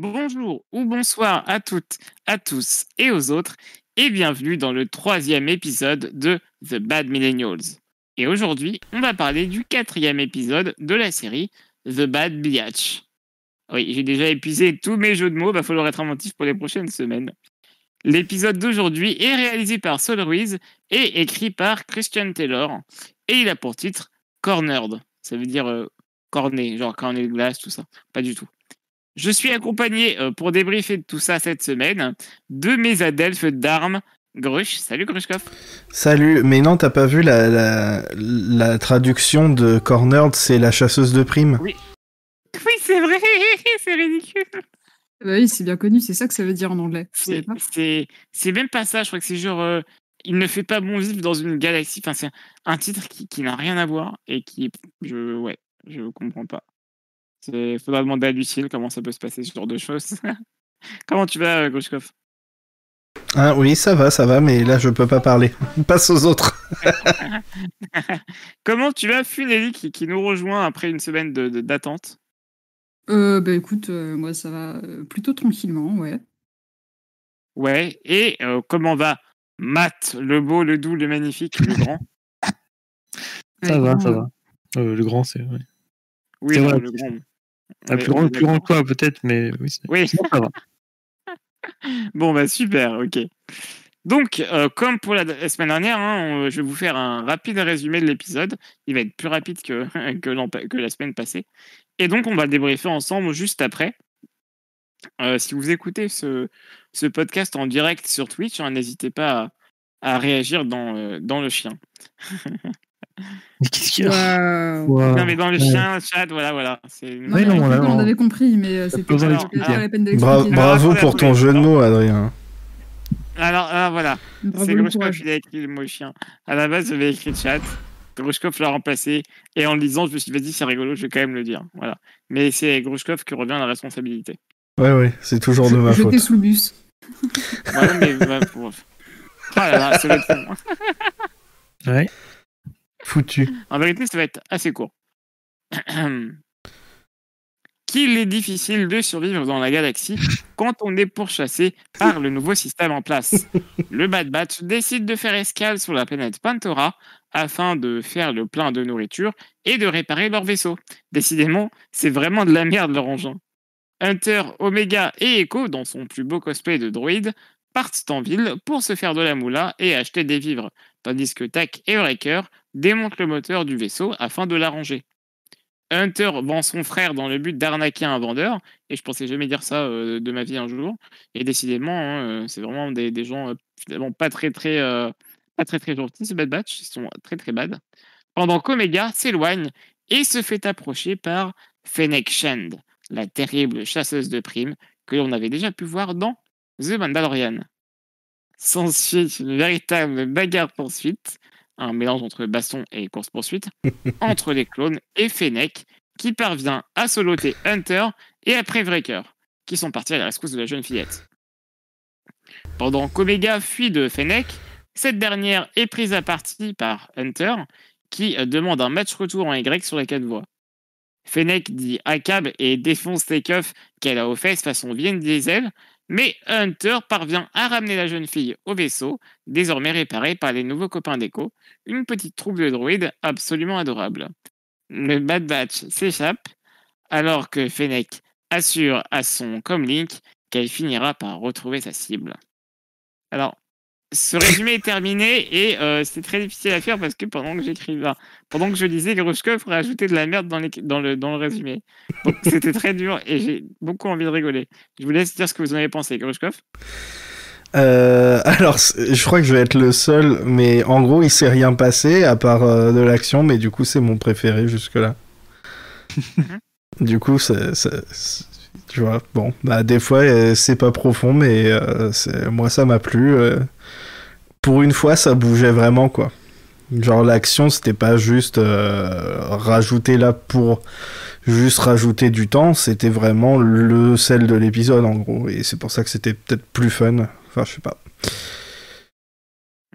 Bonjour ou bonsoir à toutes, à tous et aux autres, et bienvenue dans le troisième épisode de The Bad Millennials. Et aujourd'hui, on va parler du quatrième épisode de la série The Bad Biatch. Oui, j'ai déjà épuisé tous mes jeux de mots, va falloir être inventif pour les prochaines semaines. L'épisode d'aujourd'hui est réalisé par Sol Ruiz et écrit par Christian Taylor, et il a pour titre Cornered. Ça veut dire euh, corné, genre corné de glace, tout ça. Pas du tout. Je suis accompagné euh, pour débriefer de tout ça cette semaine de mes adelphes d'armes. Grush, salut Grushkov. Salut, mais non, t'as pas vu la, la, la traduction de Cornered, c'est la chasseuse de primes Oui. Oui, c'est vrai, c'est ridicule. Bah oui, c'est bien connu, c'est ça que ça veut dire en anglais. C'est même pas ça, je crois que c'est genre. euh, il ne fait pas bon vivre dans une galaxie. Enfin, c'est un titre qui, qui n'a rien à voir et qui. Je, ouais, je comprends pas. Il faudra demander à Lucille comment ça peut se passer, ce genre de choses. comment tu vas, euh, Grushkov? Ah oui, ça va, ça va, mais là je peux pas parler. Passe aux autres. Comment tu vas, Funeli, qui, qui nous rejoint après une semaine de- de- d'attente? Euh, bah écoute, euh, moi ça va plutôt tranquillement, ouais. Ouais. Et euh, comment va Matt, le beau, le doux, le magnifique, le grand? Ça Ouais, va, ça va. Euh, le grand, c'est. Ouais. Oui, C'est non, vrai. le grand. Ah, plus grand, plus grand toi, peut-être, mais oui. ça va. Bon, bah super, ok. Donc, euh, comme pour la, la semaine dernière, hein, on- je vais vous faire un rapide résumé de l'épisode. Il va être plus rapide que, que, la semaine passée. Et donc, on va débriefer ensemble juste après. Euh, si vous écoutez ce, ce podcast en direct sur Twitch, hein, n'hésitez pas à, à réagir dans, euh, dans le chien. Mais qu'est-ce qu'il y a. Non, mais dans le Ouais. chien, chat, voilà, voilà. C'est Non, Ouais, mais non, on, là, on on- avait compris, mais euh, c'était pas, pas la peine Bra- bravo pour ton jeu de mots, Adrien. Alors, alors, voilà. C'est le Grushkov qui a écrit le mot chien. À la base, j'avais écrit chat. Grushkov l'a remplacé. Et en le lisant, je me suis dit, vas-y, c'est rigolo, je vais quand même le dire. Voilà. Mais c'est Grushkov qui revient à la responsabilité. Ouais, ouais, c'est toujours de ma faute. Jeté sous le bus. Voilà, mais bah, pour... Ah là là, va être long. Ouais. En vérité, ça va être assez court. Qu'il est difficile de survivre dans la galaxie quand on est pourchassé par le nouveau système en place. Le Bad Batch décide de faire escale sur la planète Pantora afin de faire le plein de nourriture et de réparer leur vaisseau. Décidément, c'est vraiment de la merde leur engin. Hunter, Omega et Echo, dans son plus beau cosplay de droïde, partent en ville pour se faire de la moula et acheter des vivres, tandis que Tak et Breaker démonte le moteur du vaisseau afin de l'arranger. Hunter vend son frère dans le but d'arnaquer un vendeur, et je pensais jamais dire ça euh, de ma vie un jour. Et décidément, hein, euh, c'est vraiment des, gens euh, pas très très très très gentils, ce Bad Batch, ils sont très très bad. Pendant qu'Omega s'éloigne et se fait approcher par Fennec Shand, la terrible chasseuse de primes que l'on avait déjà pu voir dans The Mandalorian. S'ensuit une véritable bagarre poursuite, un mélange entre baston et course-poursuite, entre les clones et Fennec, qui parvient à soloter Hunter et après Breaker, qui sont partis à la rescousse de la jeune fillette. Pendant qu'Omega fuit de Fennec, cette dernière est prise à partie par Hunter, qui euh, demande un match retour en Y sur les quatre voies. Fennec dit à Cab et défonce keufs qu'elle a aux fesses façon Vin Diesel, mais Hunter parvient à ramener la jeune fille au vaisseau, désormais réparé par les nouveaux copains d'Echo, une petite troupe de droïdes absolument adorable. Le Bad Batch s'échappe, alors que Fennec assure à son comlink qu'elle finira par retrouver sa cible. Alors, ce résumé est terminé et euh, c'est très difficile à faire parce que pendant que j'écrivais, pendant que je lisais, Grushkov rajoutait de la merde dans, les- dans, le, dans le résumé. Donc c'était très dur et j'ai beaucoup envie de rigoler. Je vous laisse dire ce que vous en avez pensé, Grushkov. Euh, alors, je crois que je vais être le seul, mais en gros, il s'est rien passé à part euh, de l'action, mais du coup, c'est mon préféré jusque-là. du coup, c'est, tu vois, bon, bah, des fois, euh, c'est pas profond, mais moi, ça m'a plu. Euh. Pour une fois, ça bougeait vraiment, quoi. Genre, l'action, c'était pas juste euh, rajouter là pour juste rajouter du temps, c'était vraiment le sel de l'épisode, en gros, et c'est pour ça que c'était peut-être plus fun. Enfin, je sais pas.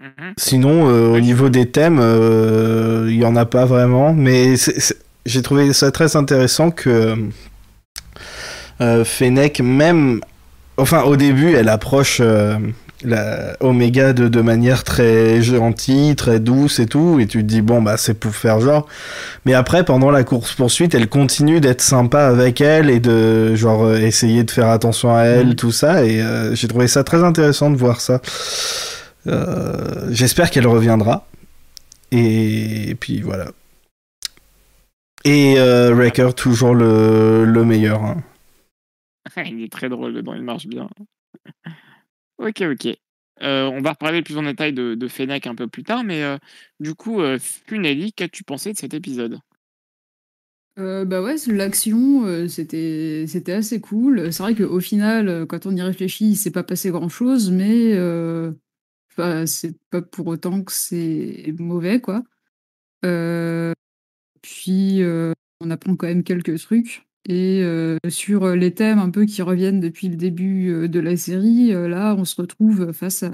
Mhm. Sinon, euh, au niveau des thèmes, euh, il y en a pas vraiment, mais j'ai trouvé ça très intéressant que Fennec, même. Enfin, au début, elle approche la Omega de, de manière très gentille, très douce et tout, et tu te dis bon bah c'est pour faire genre. Mais après pendant la course poursuite, elle continue d'être sympa avec elle et de genre euh, essayer de faire attention à elle, mm. tout ça, et euh, j'ai trouvé ça très intéressant de voir ça. Euh, j'espère qu'elle reviendra. Et, puis voilà. Et Wrecker toujours le, le meilleur. Hein. il est très drôle dedans, il marche bien. Ok, ok. Euh, on va reparler plus en détail de, de Fennec un peu plus tard, mais euh, du coup, euh, Funeli, qu'as-tu pensé de cet épisode? Bah ouais, l'action, c'était assez cool. C'est vrai qu'au final, quand on y réfléchit, il s'est pas passé grand-chose, mais c'est pas pour autant que c'est mauvais, quoi. puis, on apprend quand même quelques trucs. Et euh, sur les thèmes un peu qui reviennent depuis le début euh, de la série, euh, là, on se retrouve face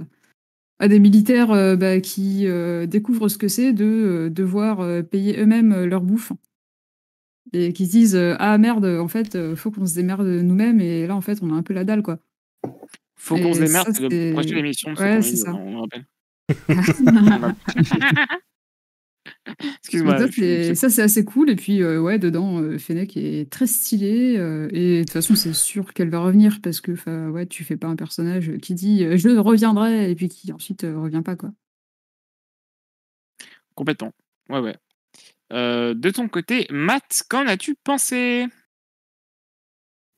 à, des militaires bah, qui découvrent ce que c'est de devoir payer eux-mêmes leur bouffe. Et qui se disent Ah merde, en fait, faut qu'on se démerde nous-mêmes. Et là, en fait, on a un peu la dalle, quoi. Faut qu'on se démerde, c'est le prochain émission. Ouais, c'est ça. On rappelle. Excuse-moi. Ça, c'est assez cool. Et puis, euh, ouais, dedans, euh, Fennec est très stylée. Euh, et de toute façon, c'est sûr qu'elle va revenir parce que, ouais, tu fais pas un personnage qui dit je reviendrai et puis qui ensuite revient pas, quoi. Complètement. Ouais, ouais. de ton côté, Matt, qu'en as-tu pensé?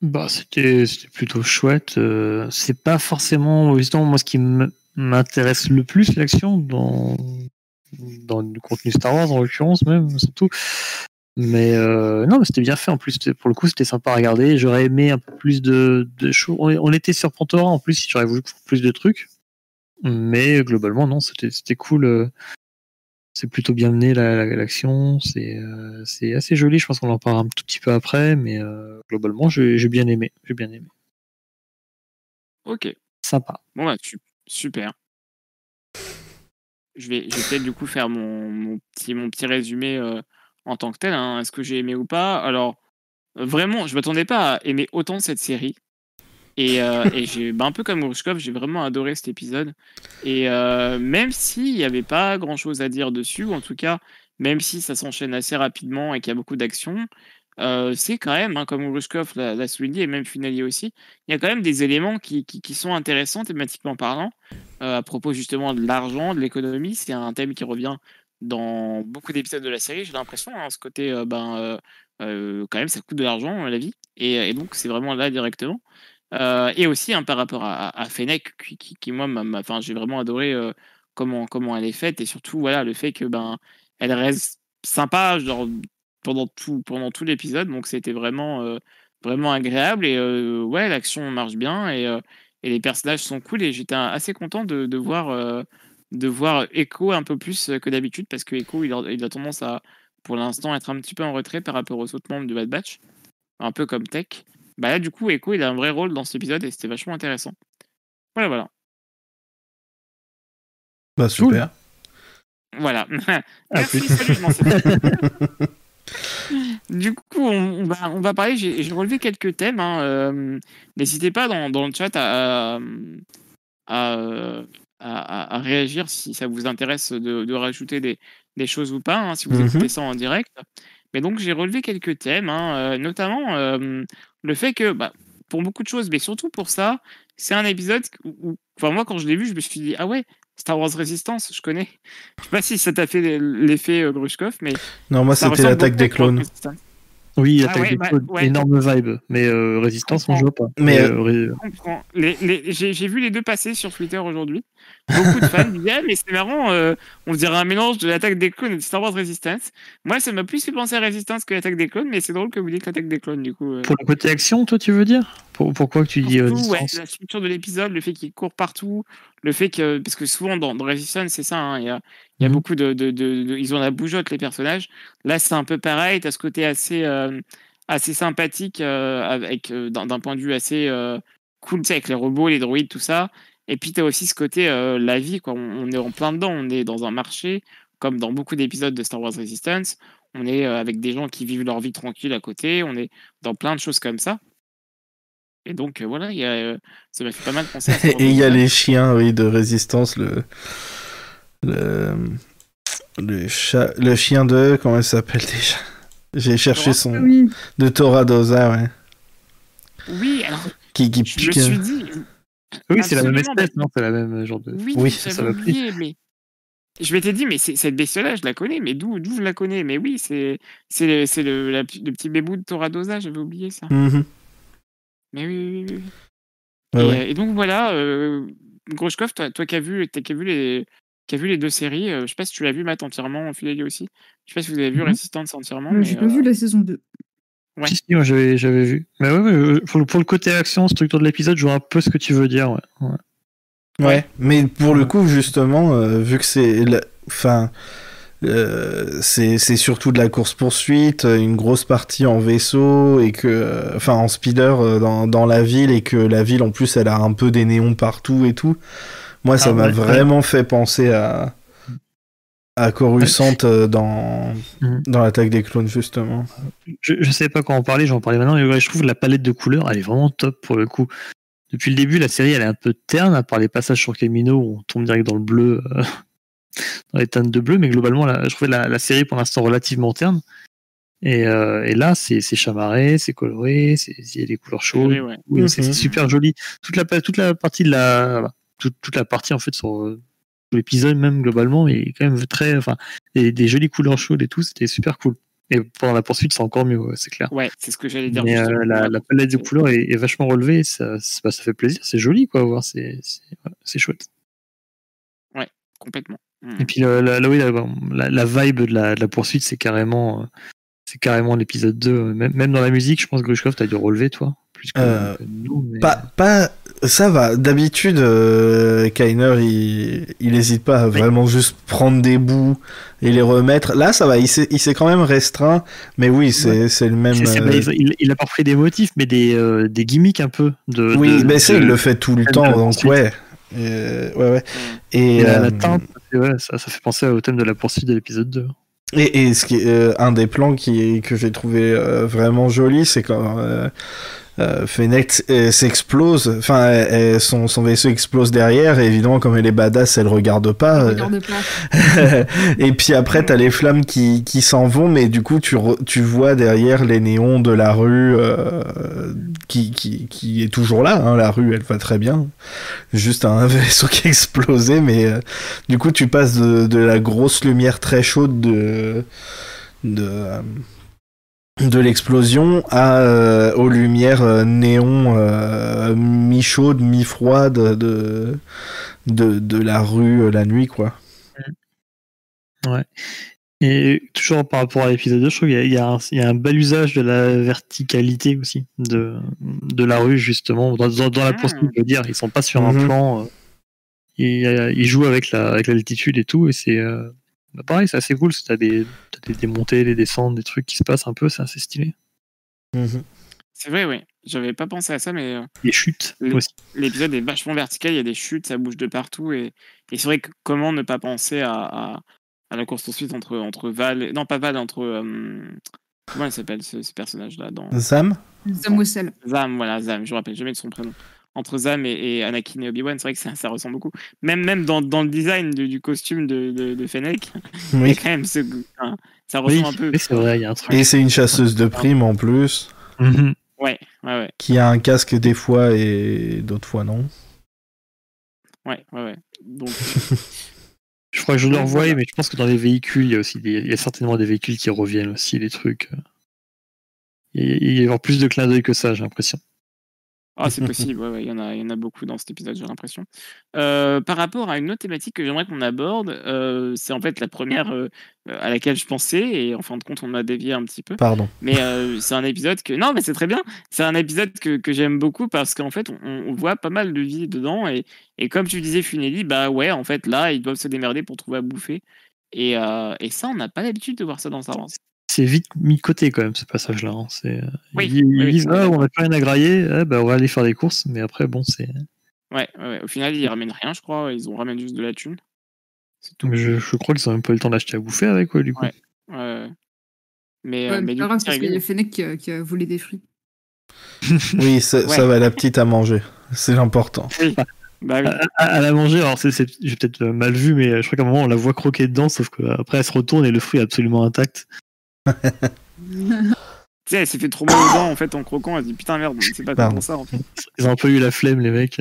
Bah, c'était plutôt chouette. c'est pas forcément, justement, moi, ce qui m'intéresse le plus, l'action, dans, dans le contenu Star Wars en l'occurrence même surtout. Mais euh, non, mais c'était bien fait en plus. Pour le coup, c'était sympa à regarder. J'aurais aimé un peu plus de, de choses. On était sur Pantora en plus, si j'aurais voulu plus de trucs. Mais globalement, non, c'était cool. Euh, c'est plutôt bien mené l'action. Euh, c'est assez joli. Je pense qu'on en parlera un tout petit peu après. Mais globalement, j'ai bien aimé. J'ai bien aimé. Ok. Sympa. Bon, bah, super je vais, peut-être du coup faire mon, petit, mon petit résumé euh, en tant que tel. Hein. Est-ce que j'ai aimé ou pas? Alors, vraiment, je m'attendais pas à aimer autant cette série. Et, euh, j'ai, bah, un peu comme Grushkov, j'ai vraiment adoré cet épisode. Et euh, même s'il n'y avait pas grand-chose à dire dessus, en tout cas, même si ça s'enchaîne assez rapidement et qu'il y a beaucoup d'action, c'est quand même, hein, comme Grushkov l'a souligné, et même Finali aussi, il y a quand même des éléments qui, qui, sont intéressants thématiquement parlant. À propos justement de l'argent, de l'économie, c'est un thème qui revient dans beaucoup d'épisodes de la série, j'ai l'impression, hein, ce côté, ben, quand même, ça coûte de l'argent, la vie, et, donc c'est vraiment là directement. et aussi hein, par rapport à, à Fennec, qui, qui, qui moi, enfin, j'ai vraiment adoré comment, comment elle est faite, et surtout, voilà, le fait que ben, elle reste sympa, genre pendant tout, pendant tout l'épisode. Donc c'était vraiment, euh, vraiment agréable. Et euh, ouais, l'action marche bien et, euh, et, les personnages sont cool. Et j'étais assez content de, de voir, de voir Echo un peu plus que d'habitude parce que Echo, il a, il a, tendance à, pour l'instant, être un petit peu en retrait par rapport aux autres membres du Bad Batch. Un peu comme Tech. Bah là, du coup, Echo, il a un vrai rôle dans cet épisode et c'était vachement intéressant. Voilà, voilà. Bah super. Voilà. Merci, salut, Du coup, on, va, on va parler. J'ai relevé quelques thèmes. Hein, euh, n'hésitez pas dans, dans, le chat à, à, à, réagir si ça vous intéresse de, de rajouter des, des, choses ou pas, hein, si vous mhm. écoutez ça en direct. Mais donc, j'ai relevé quelques thèmes, hein, euh, notamment euh, le fait que, bah, pour beaucoup de choses, mais surtout pour ça, c'est un épisode où, enfin, moi, quand je l'ai vu, je me suis dit, ah ouais, Star Wars Resistance, je connais. Je sais pas si ça t'a fait l'effet euh, Grushkov, mais. Non, moi c'était l'attaque des clones. Oui, ah ouais, bah, énorme vibe. Mais euh, Résistance, on joue pas. Mais euh, j'ai vu les deux passer sur Twitter aujourd'hui. Beaucoup de fans disaient mais c'est marrant, euh, on dirait un mélange de l'attaque des clones et de Star Wars Resistance. Moi, ça m'a plus fait penser à Resistance que l'attaque des clones, mais c'est drôle que vous dites l'attaque des clones du coup. Pour le côté action, toi, tu veux dire? Pourquoi que tu dis Resistance La structure de l'épisode, le fait qu'il court partout, le fait que parce que souvent dans, Resistance, c'est ça, hein, il y a il y a mhm. beaucoup de, de, de, Ils ont la bougeotte, les personnages. Là, c'est un peu pareil. Tu as ce côté assez, euh, assez sympathique, euh, avec euh, d'un point de vue assez cool, avec les robots, les droïdes, tout ça. Et puis, tu as aussi ce côté, la vie, quoi. On, est en plein dedans. On est dans un marché, comme dans beaucoup d'épisodes de Star Wars Resistance. On est avec des gens qui vivent leur vie tranquille à côté. On est dans plein de choses comme ça. Et donc, euh, voilà, il y a, euh, ça m'a fait pas mal penser à Et il y a les chiens, oui, de résistance, le. Le. Le, chat, le chien de. Comment il s'appelle déjà? J'ai cherché Tora son. Oui, De Toradoza, ouais. Oui, alors, Qui, qui je me pique. suis dit, Oui, c'est la même espèce, non C'est la même genre de. oui, ça m'a pris. oublié, mais je m'étais dit, mais cette bestiole-là, je la connais, mais d'où d'où je la connais? Mais oui, c'est c'est le, c'est le, la- le petit bébou de Toradoza, j'avais oublié ça. Mhm. Mais oui, oui, oui. oui. Ouais, et, ouais. euh, et donc voilà, euh, Groshkov, toi, toi qui as vu, qui as vu les qui as vu les deux séries, euh, je sais pas si tu l'as vu Matt entièrement, Philélie aussi. Je sais pas si vous avez vu Mhm. Resistance entièrement, Euh, mais j'ai pas euh, vu la saison 2. Ouais. Si, si, moi j'avais, j'avais vu. Mais ouais, ouais, euh, pour, le, pour le côté action, structure de l'épisode, je vois un peu ce que tu veux dire. Ouais. ouais. Ouais, mais pour le coup, justement, euh, vu que c'est. la- Enfin. euh, c'est c'est surtout de la course-poursuite, une grosse partie en vaisseau, et que. Enfin, en speeder dans, dans la ville, et que la ville, en plus, elle a un peu des néons partout et tout. Moi, ça Ah m'a ouais, vraiment fait penser à. À Coruscant euh, dans. Mhm. dans l'attaque des clones, justement. Je, je sais pas quand en parler, j'en parlais maintenant, mais je trouve la palette de couleurs, elle est vraiment top pour le coup. Depuis le début, la série, elle est un peu terne, à part les passages sur Camino où on tombe direct dans le bleu, euh, dans les teintes de bleu, mais globalement, la, je trouvais la, la série pour l'instant relativement terne. Et, euh, et là, c'est c'est chamarré, c'est coloré, c'est- il y a des couleurs chaudes. oui, ouais. Oui, c'est Mhm. c'est super joli. Toute la, toute la partie de la, toute, toute la partie en fait sur euh, l'épisode même globalement est quand même très, enfin, des, des jolies couleurs chaudes et tout, c'était super cool. Et pendant la poursuite, c'est encore mieux, ouais, c'est clair. Ouais, c'est ce que j'allais dire. Mais euh, la, la palette de couleurs est, est vachement relevée, ça, ça, bah, ça fait plaisir, c'est joli quoi à voir, c'est c'est ouais, chouette. Complètement. Mm. Et puis le- la, la, oui, la, vibe de la, de la poursuite, c'est carrément, euh, c'est carrément l'épisode 2. euh, Même, même dans la musique, je pense que Grushkov, t'as dû relever toi, plus que, Euh, que nous. mais- Pas, pas, ça va. D'habitude, euh, Kainer, il, il hésite pas à Oui. vraiment juste prendre des bouts et les remettre. Là, ça va. Il s'est, quand même restreint. Mais oui, c'est, c'est le même. Euh, il, il a pas repris des motifs, mais des, euh, des gimmicks un peu. De, oui, de- mais ça, de- il le fait tout le temps. Donc ouais. Euh, ouais, ouais. Et, et la, la teinte, ouais, ça, ça fait penser au thème de la poursuite de l'épisode 2. Et, et ce qui est, un des plans qui, que j'ai trouvé vraiment joli, c'est quand euh, euh, Fennec s'explose, enfin euh, euh, son, son vaisseau explose derrière, et évidemment comme elle est badass, elle regarde pas. euh, Regarde pas. et puis après t'as les flammes qui, qui s'en vont, mais du coup tu, re- tu vois derrière les néons de la rue euh, qui, qui, qui est toujours là, hein, la rue elle va très bien. Juste un vaisseau qui a explosé, mais euh, du coup tu passes de, de la grosse lumière très chaude de de, de l'explosion à euh, aux lumières euh, néon euh, mi chaudes mi froides de, de de la rue euh, la nuit quoi Et toujours par rapport à l'épisode 2, je trouve qu'il y y, a un- il y a un bel usage de la verticalité aussi, de, de la rue, justement. Dans, dans, dans la Ah. poursuite, je veux dire, ils sont pas sur un Mhm. plan. euh, ils, ils jouent avec la avec l'altitude et tout, et c'est. Euh, bah, pareil, c'est assez cool. T'as des, t'as des, des montées, des descentes, des trucs qui se passent un peu, c'est assez stylé. C'est vrai, oui. J'avais pas pensé à ça, mais euh, Les chutes Les- aussi. l'épisode est vachement vertical. Il y a des chutes, ça bouge de partout. Et, et c'est vrai que comment ne pas penser à, à, à la course poursuite entre, entre Val. Non, pas Val, entre. euh, comment elle s'appelle ce, ce personnage-là dans Zam? Zamossel. Zam, voilà, Zam, je me rappelle jamais de son prénom. Entre Zam et, et Anakin et Obi-Wan, c'est vrai que ça, ça ressemble beaucoup. Même, même dans, dans le design de- du costume de, de, de Fennec, il y a oui quand même ce. hein, ça Oui, ressemble un peu. oui, c'est vrai, il y a un truc. et c'est une chasseuse de primes en plus Mhm. Ouais, ouais, ouais, qui a un casque des fois et d'autres fois non ouais, ouais, ouais. Donc, Je crois que je revois, voilà. mais je pense que dans les véhicules, il y a aussi des, il y a certainement des véhicules qui reviennent aussi, les trucs. Il y a- il y a avoir plus de clins d'œil que ça, j'ai l'impression. Ah, c'est possible, ouais, ouais, il y, en a, y en a beaucoup dans cet épisode, j'ai l'impression. Euh, par rapport à une autre thématique que j'aimerais qu'on aborde, euh, c'est en fait la première euh, à laquelle je pensais, et en fin de compte, on a dévié un petit peu. pardon Mais c'est un épisode que. Non, mais c'est très bien. C'est un épisode que, que j'aime beaucoup parce qu'en fait, on, on voit pas mal de vie dedans. Et, et comme tu disais, Funeli, bah ouais, en fait, là, ils doivent se démerder pour trouver à bouffer. Et, et ça, on n'a pas l'habitude de voir ça dans Star Wars. C'est vite mis de côté quand même ce passage-là. hein. C'est, euh, Oui, ils, ils oui, oui, disent oui, ah, on n'a plus rien à grailler, eh ben, on va aller faire des courses, mais après bon c'est. Ouais, ouais, au final, ils ramènent rien, je crois. Ils ont ramènent juste de la thune. C'est tout. Mais je, je crois qu'ils ont même pas eu le temps d'acheter à bouffer avec eux du coup. Ouais. Ouais. Mais, Ouais, euh, mais parce qu'il y a Fennec qui a, qui a volé des fruits. Oui, ça, Ouais. ça va la petite à manger. C'est l'important. Oui. Bah oui. À, à la manger, alors c'est, c'est- j'ai peut-être euh, mal vu, mais je crois qu'à un moment on la voit croquer dedans, sauf qu'après elle se retourne et le fruit est absolument intact. Tu sais, elle s'est fait trop mal aux dents en fait en croquant. Elle dit putain merde, c'est pas comment ça en fait. Ils ont un peu eu la flemme, les mecs.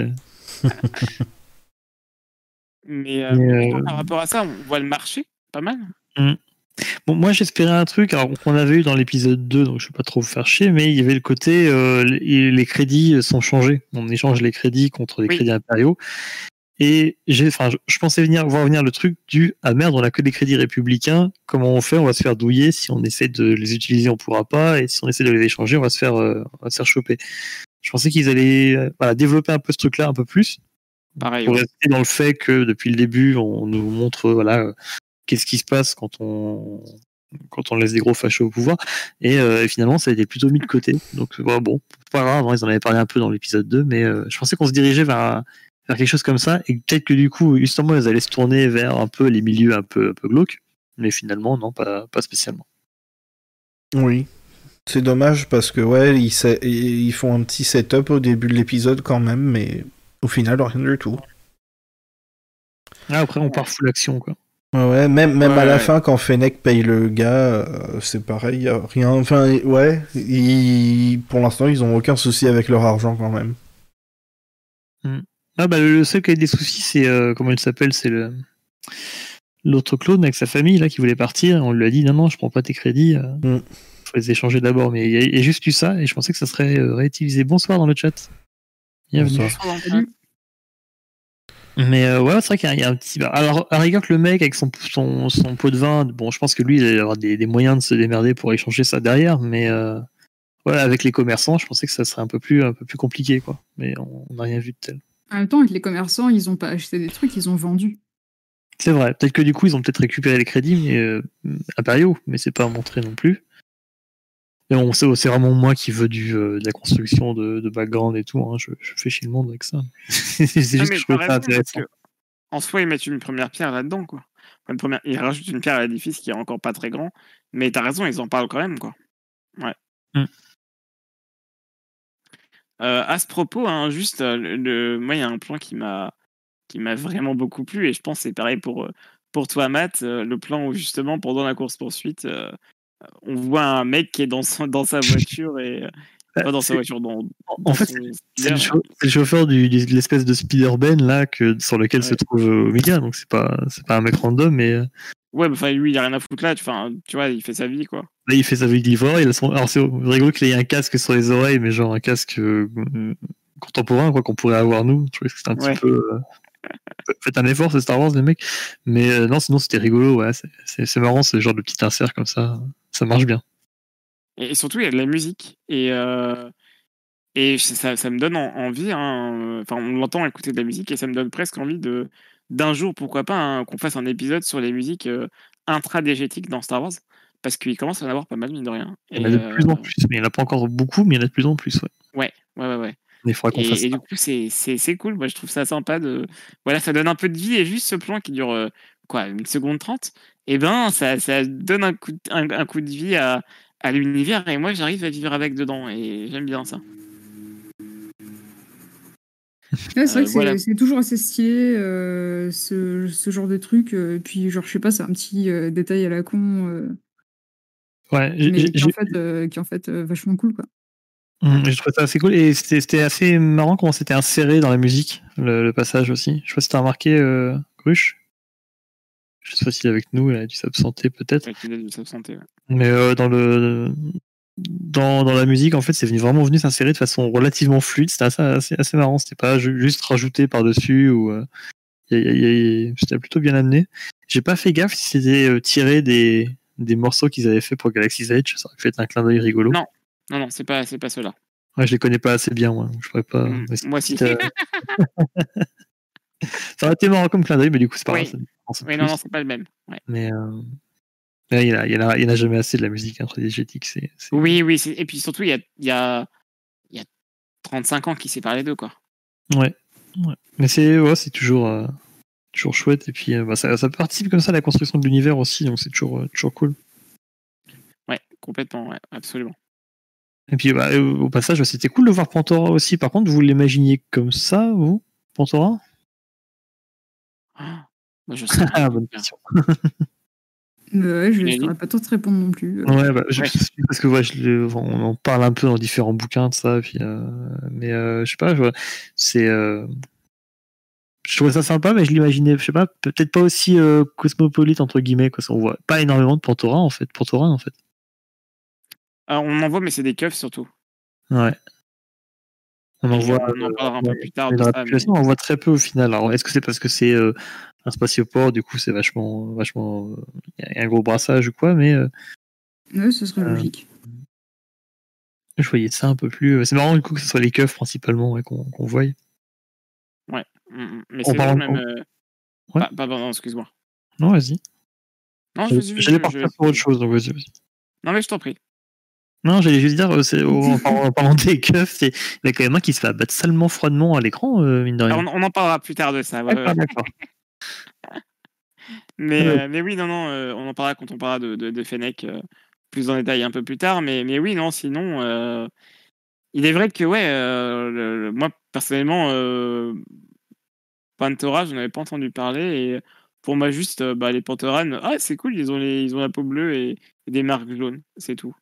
Mais, euh, Mais, euh, par rapport à ça, on voit le marché pas mal. Bon, moi j'espérais un truc alors, qu'on avait eu dans l'épisode 2, donc je vais pas trop vous faire chier, mais il y avait le côté euh, les, les crédits sont changés. On échange les crédits contre les Oui. crédits impériaux. Et j'ai, enfin, je, pensais venir voir venir le truc du ah merde, on a que des crédits républicains. Comment on fait? On va se faire douiller. Si on essaie de les utiliser, on pourra pas. Et si on essaie de les échanger, on va se faire, euh, on va se faire choper. Je pensais qu'ils allaient euh, voilà, développer un peu ce truc-là un peu plus Pareil. pour rester dans le fait que depuis le début, on nous montre euh, voilà qu'est-ce qui se passe quand on quand on laisse des gros fachos au pouvoir. Et, euh, et finalement, ça a été plutôt mis de côté. Donc bon, pas grave. hein, ils en avaient parlé un peu dans l'épisode 2, mais je pensais qu'on se dirigeait vers vers quelque chose comme ça et peut-être que du coup, justement, ils allaient se tourner vers un peu les milieux un peu un peu glauques. Mais finalement, non, pas pas spécialement. Oui. C'est dommage parce que, ouais, ils, ils font un petit setup au début de l'épisode quand même, mais au final, rien du tout. Ah, après, on part full action, quoi. Ouais, ouais, même, même Ouais, à la ouais. fin, quand Fennec paye le gars, euh, c'est pareil, y a rien. Enfin, ouais, ils- pour l'instant, ils ont aucun souci avec leur argent quand même. Ah bah le seul qui a eu des soucis, c'est euh, comment il s'appelle, c'est le l'autre clone avec sa famille là qui voulait partir. On lui a dit non non, je prends pas tes crédits. euh, Mm. faut les échanger d'abord. Mais il y, a- il y a juste eu ça et je pensais que ça serait euh, réutilisé. Bonsoir dans le chat. Bienvenue. Bonsoir. Salut. Mais euh, ouais, c'est vrai qu'il y, a- il y a un petit. bah, Alors, à rigueur que le mec avec son, son, son pot de vin, bon, je pense que lui, il va avoir des, des moyens de se démerder pour échanger ça derrière, mais euh, voilà, avec les commerçants, je pensais que ça serait un peu plus, un peu plus compliqué, quoi. Mais on on n'a rien vu de tel. En même temps, avec les commerçants, ils ont pas acheté des trucs, ils ont vendu. C'est vrai. Peut-être que du coup, ils ont peut-être récupéré les crédits mais, euh, impériaux, mais c'est pas montré non plus. Mais bon, c'est c'est vraiment moi qui veux du, euh, de la construction de, de background et tout. hein. Je, je fais chier le monde avec ça. c'est juste Non, que mais je trouve t'as ça raison, parce intéressant. que, En soi, ils mettent une première pierre là-dedans, quoi. Enfin, une première... Ils rajoutent une pierre à l'édifice qui est encore pas très grand. Mais t'as raison, ils en parlent quand même, quoi. Ouais. Mm. Euh, à ce propos, hein, juste, euh, le, le- moi, il y a un plan qui m'a qui m'a vraiment beaucoup plu, et je pense que c'est pareil pour, euh, pour toi, Matt. le plan où, justement, pendant la course-poursuite, euh, on voit un mec qui est dans, son- dans sa voiture, et... Bah, pas dans sa voiture, dans, En fait, c'est le, chauffeur du, de l'espèce de Spider-Ben là, que, sur lequel se trouve Omega. Donc c'est pas, c'est pas un mec random, mais Ouais, bah, enfin, lui, il a rien à foutre là. Tu, enfin, tu vois, il fait sa vie, quoi. là il fait sa vie livreur. Il a son... Alors c'est rigolo qu'il ait un casque sur les oreilles, mais genre un casque euh, contemporain quoi qu'on pourrait avoir nous. Je trouvais que c'était un Ouais. petit peu. euh, Faites un effort, c'est Star Wars, les mecs. Mais euh, non, sinon c'était rigolo. Ouais, c'est- c'est c'est marrant, ce genre de petit insert comme ça. Ça marche bien. Et, surtout, il y a de la musique. Et, et ça, ça me donne en- envie. hein, Enfin, on l'entend écouter de la musique et ça me donne presque envie de d'un jour, pourquoi pas, hein, qu'on fasse un épisode sur les musiques euh, intradégétiques dans Star Wars. Parce qu'il commence à en avoir pas mal, mine de rien. Il y en a de plus en euh, plus, mais il n'y en a pas encore beaucoup, mais il y en a de plus en plus. Ouais. Ouais, ouais, ouais. ouais. Mais il faudra qu'on fasse Et, et du coup, c'est cool. Moi, je trouve ça sympa. de Voilà, ça donne un peu de vie. Et juste ce plan qui dure, euh, quoi, une seconde trente, et ben, ça, ça donne un coup de, un, un coup de vie à, à l'univers. Et moi, j'arrive à vivre avec dedans. Et j'aime bien ça. Ouais, c'est vrai Euh, que c'est- voilà. toujours assez stylé, euh, ce, ce genre de truc. euh, puis, genre, je sais pas, c'est un petit euh, détail à la con, euh, Ouais, j'ai- mais qui en fait, euh, qui est en fait euh, vachement cool, quoi. Hum, Je trouvais ça assez cool et c'était assez marrant comment c'était inséré dans la musique, le, le passage aussi. Je sais pas si t'as remarqué, euh. Je sais pas s'il est avec nous, il a dû s'absenter peut-être. S'absenter. ouais. Mais euh, dans le dans, dans la musique, en fait, c'est venu, vraiment venu s'insérer de façon relativement fluide. C'était assez, assez, assez marrant. C'était pas ju- juste rajouté par-dessus ou. euh, C'était plutôt bien amené. J'ai pas fait gaffe si c'était euh, tiré des, des morceaux qu'ils avaient fait pour Galaxy's Edge. Ça aurait être un clin d'œil rigolo. Non. Non, non, c'est pas, pas cela. Ouais, je les connais pas assez bien, moi. Je pourrais pas. Mm, c'est- Moi aussi. euh, ça aurait été marrant comme clin d'œil, mais du coup, c'est pas Oui. grave. ça Oui, non, non, c'est pas le même. Ouais. Mais euh, il y en a, en jamais assez de la musique intradigétique. C'est, c'est- Oui, oui. c'est- Et puis surtout, il y a, il y, a, y a 35 ans qui séparent les deux, quoi. Ouais. ouais. Mais c'est, ouais, c'est toujours, euh, toujours chouette. Et puis, euh, bah, ça, ça participe comme ça à la construction de l'univers aussi, donc c'est toujours, euh, toujours cool. Ouais, complètement, ouais, absolument. Et puis bah, au passage, c'était cool de voir Pantora aussi. Par contre, vous l'imaginiez comme ça, vous, Pantora Ah, moi, je sais. Ah, bonne question. Euh, ouais, je ne pas trop te répondre non plus. Ouais, bah, je- Ouais. parce que ouais, je on en parle un peu dans différents bouquins de ça, puis, euh, mais euh, je sais pas, c'est, euh, je trouvais ça sympa, mais je l'imaginais, je sais pas, peut-être pas aussi euh, cosmopolite entre guillemets, quoi. On voit pas énormément de Pantora en fait, Pantora en fait. Ah, on en voit, mais c'est des keufs surtout. Ouais. On en voit. on en parlera un ouais, peu plus tard de ça. mais- on voit très peu au final. Alors, est-ce que c'est parce que c'est euh, un spatioport, du coup, c'est vachement, vachement, il y a un gros brassage ou quoi, mais euh, Ouais, ce serait Euh, logique. je voyais ça un peu plus. euh, C'est marrant du coup que ce soit les keufs principalement ouais, qu'on qu'on voie. Mm, mm. Mais On c'est même. euh, Ouais. pardon, excuse-moi. Non, vas-y. Non, je, J'allais partir pour autre chose, donc vas-y. vas-y. Non, mais je t'en prie. Non, j'allais juste dire, euh, c'est- en parlant, en parlant des keufs, il y a quand même un qui se fait abattre salement froidement à l'écran, euh, mine de Ah, rien. on, on en parlera plus tard de ça. ouais, D'accord, ouais. Mais, Ouais. euh, mais oui, non, non, euh, on en parlera quand on parlera de, de, de Fennec euh, plus en détail un peu plus tard. Mais, mais oui, non, sinon, euh, il est vrai que, ouais, le- le- moi, personnellement, Pantora, je n'avais pas entendu parler. Et pour moi, juste, bah, les Pantoranes, ah, c'est cool, ils ont, les, ils ont la peau bleue et, et des marques jaunes, c'est tout.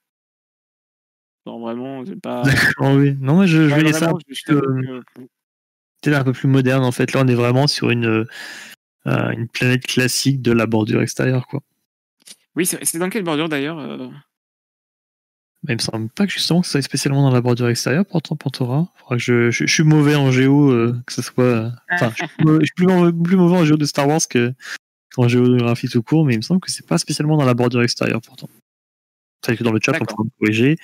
Genre, vraiment, j'ai pas. D'accord, oui. Non, moi, je, voyais ça peut-être un peu plus moderne, en fait. Là, on est vraiment sur une, euh, une planète classique de la bordure extérieure, quoi. Oui, c'est dans quelle bordure d'ailleurs euh Mais il me semble pas que justement que ce soit spécialement dans la bordure extérieure, pourtant Pantora. Faudra que je, je, je suis mauvais en géo, euh, que ce soit. euh, Enfin, je suis, mauvais- je suis plus, mauvais, plus mauvais en géo de Star Wars que en géographie tout court, mais il me semble que c'est pas spécialement dans la bordure extérieure pourtant. C'est que dans le chat, on pourra me corriger.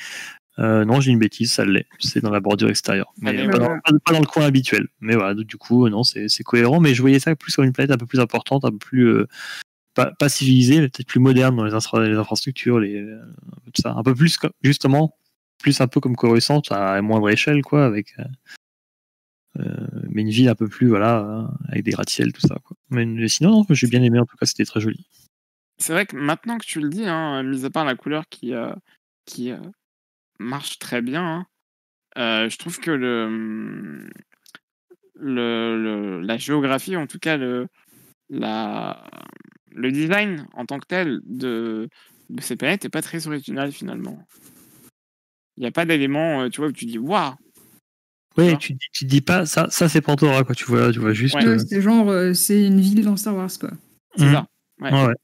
Euh, non, j'ai une bêtise, ça l'est. C'est dans la bordure extérieure. Mais Allez, pas, dans, pas- pas dans le coin habituel. Mais voilà, donc, du coup, non, c'est cohérent. Mais je voyais ça plus comme une planète un peu plus importante, un peu plus. euh, pas, pas civilisée, mais peut-être plus moderne dans les, infra- les infrastructures, les, euh, un peu de ça. Un peu plus, justement, plus un peu comme Coruscant, à moindre échelle, quoi, avec. euh, euh, mais une ville un peu plus, voilà, euh, avec des gratte-ciel, tout ça, quoi. Mais, mais sinon, non, j'ai bien aimé, en tout cas, c'était très joli. C'est vrai que maintenant que tu le dis, hein, mis à part la couleur qui, euh, qui euh, marche très bien, hein, euh, je trouve que le, le, le- la géographie, en tout cas le, la, le design en tant que tel de, de ces planètes n'est pas très original finalement. Il n'y a pas d'éléments, euh, tu vois, où tu dis waouh. Oui, tu, dis- tu dis pas, ça, ça c'est Pantora, quoi, tu vois, tu vois juste. Ouais. euh, Ouais, c'est genre, euh, c'est une ville dans Star Wars, quoi. C'est Mhm. ça. Ouais.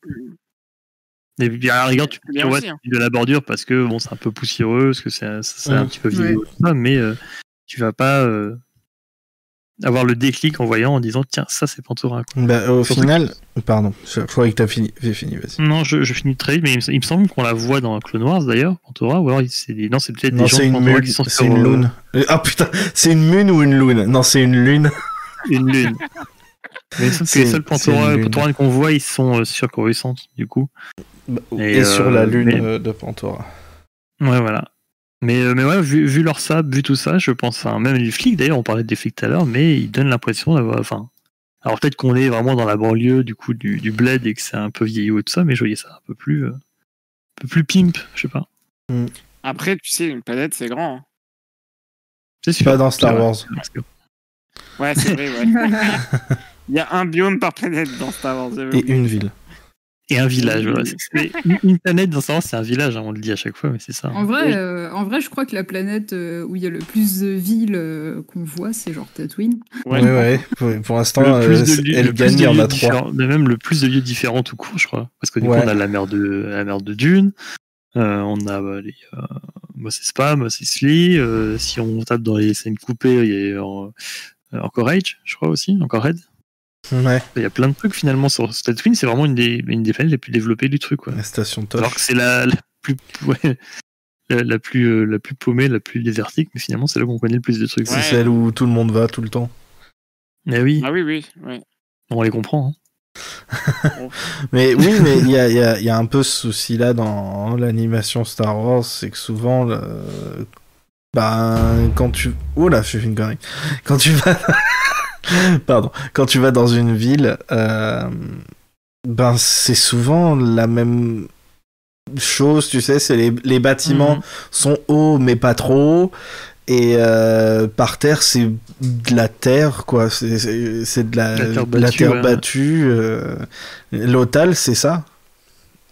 Et puis à la rigueur, tu peux Bien dire ouais, aussi, hein. de la bordure parce que bon, c'est un peu poussiéreux, parce que c'est un Ouais. petit peu ça, mais euh, tu vas pas euh, avoir le déclic en voyant en disant tiens, ça c'est Pantora. Quoi. Bah, au Surtout final, pardon, je croyais que t'as fini. Vas-y. Non, je, je finis très vite, mais il me, il me semble qu'on la voit dans Clone Wars d'ailleurs, Pantora, ou alors c'est des- non, c'est peut-être des gens c'est de une Pantora lune. qui sont C'est sur, une euh, lune. Ah putain, c'est une lune ou une lune? Non, c'est une lune. une lune. mais sauf que les seuls Pantora, lune. Qu'on voit, ils sont euh, sur Coruscant, du coup. Et, Et, sur euh, la lune mais- euh, de Pantora. Ouais, voilà. Mais, euh, mais ouais, vu, vu leur sable, vu tout ça, je pense, enfin, même les flics, d'ailleurs, on parlait des flics tout à l'heure, mais ils donnent l'impression d'avoir, enfin, alors peut-être qu'on est vraiment dans la banlieue, du coup, du, du bled et que c'est un peu vieillot et tout ça, mais je voyais ça un peu plus, euh, un peu plus pimp, je sais pas. Après, tu sais, une planète, c'est grand. hein. C'est sûr. Pas dans Star. Wars. Ouais, c'est vrai, ouais. Il y a un biome par planète dans Star Wars. Et une ville. Et un village, voilà. C'est- c'est- une- planète dans Star Wars, c'est un village, hein, on le dit à chaque fois, mais c'est ça. En vrai, euh, en vrai, je crois que la planète euh, où il y a le plus de villes euh, qu'on voit, c'est genre Tatooine. Ouais. Ouais, ouais. Pour, pour l'instant, Le plus de lieux- elle gagne, il y en a trois. mais même le plus de lieux différents tout court, je crois. Parce que du Ouais. coup, on a la mer de, la mer de Dune, euh, on a bah, les, euh, Mos Espa, Mos Eisley, euh, si on tape dans les scènes coupées, il y a euh, encore Age, je crois aussi, encore Red. Ouais, Il y a plein de trucs finalement sur Tatooine, c'est vraiment une des, une des planètes les plus développées du truc. Quoi. la station Alors Tosh. que c'est la, la plus. ouais, la, la plus, euh, la plus paumée, la plus désertique, mais finalement c'est là qu'on connaît le plus de trucs. C'est Ouais. celle où tout le monde va tout le temps. Mais oui, Ah oui, oui. ouais. on les comprend. hein. Mais oui, mais il y a, il y a- y a un peu ce souci-là dans l'animation Star Wars, c'est que souvent, le... ben, quand tu... Oh là, j'ai fait une connerie. Quand tu vas... Pardon. Quand tu vas dans une ville, euh, ben, c'est souvent la même... chose, tu sais, c'est les, les bâtiments Mhm. sont hauts mais pas trop hauts. Et euh, par terre, c'est de la terre, quoi. C'est- de la, La terre la battue, terre ouais. battue. euh. L'Otal, c'est ça.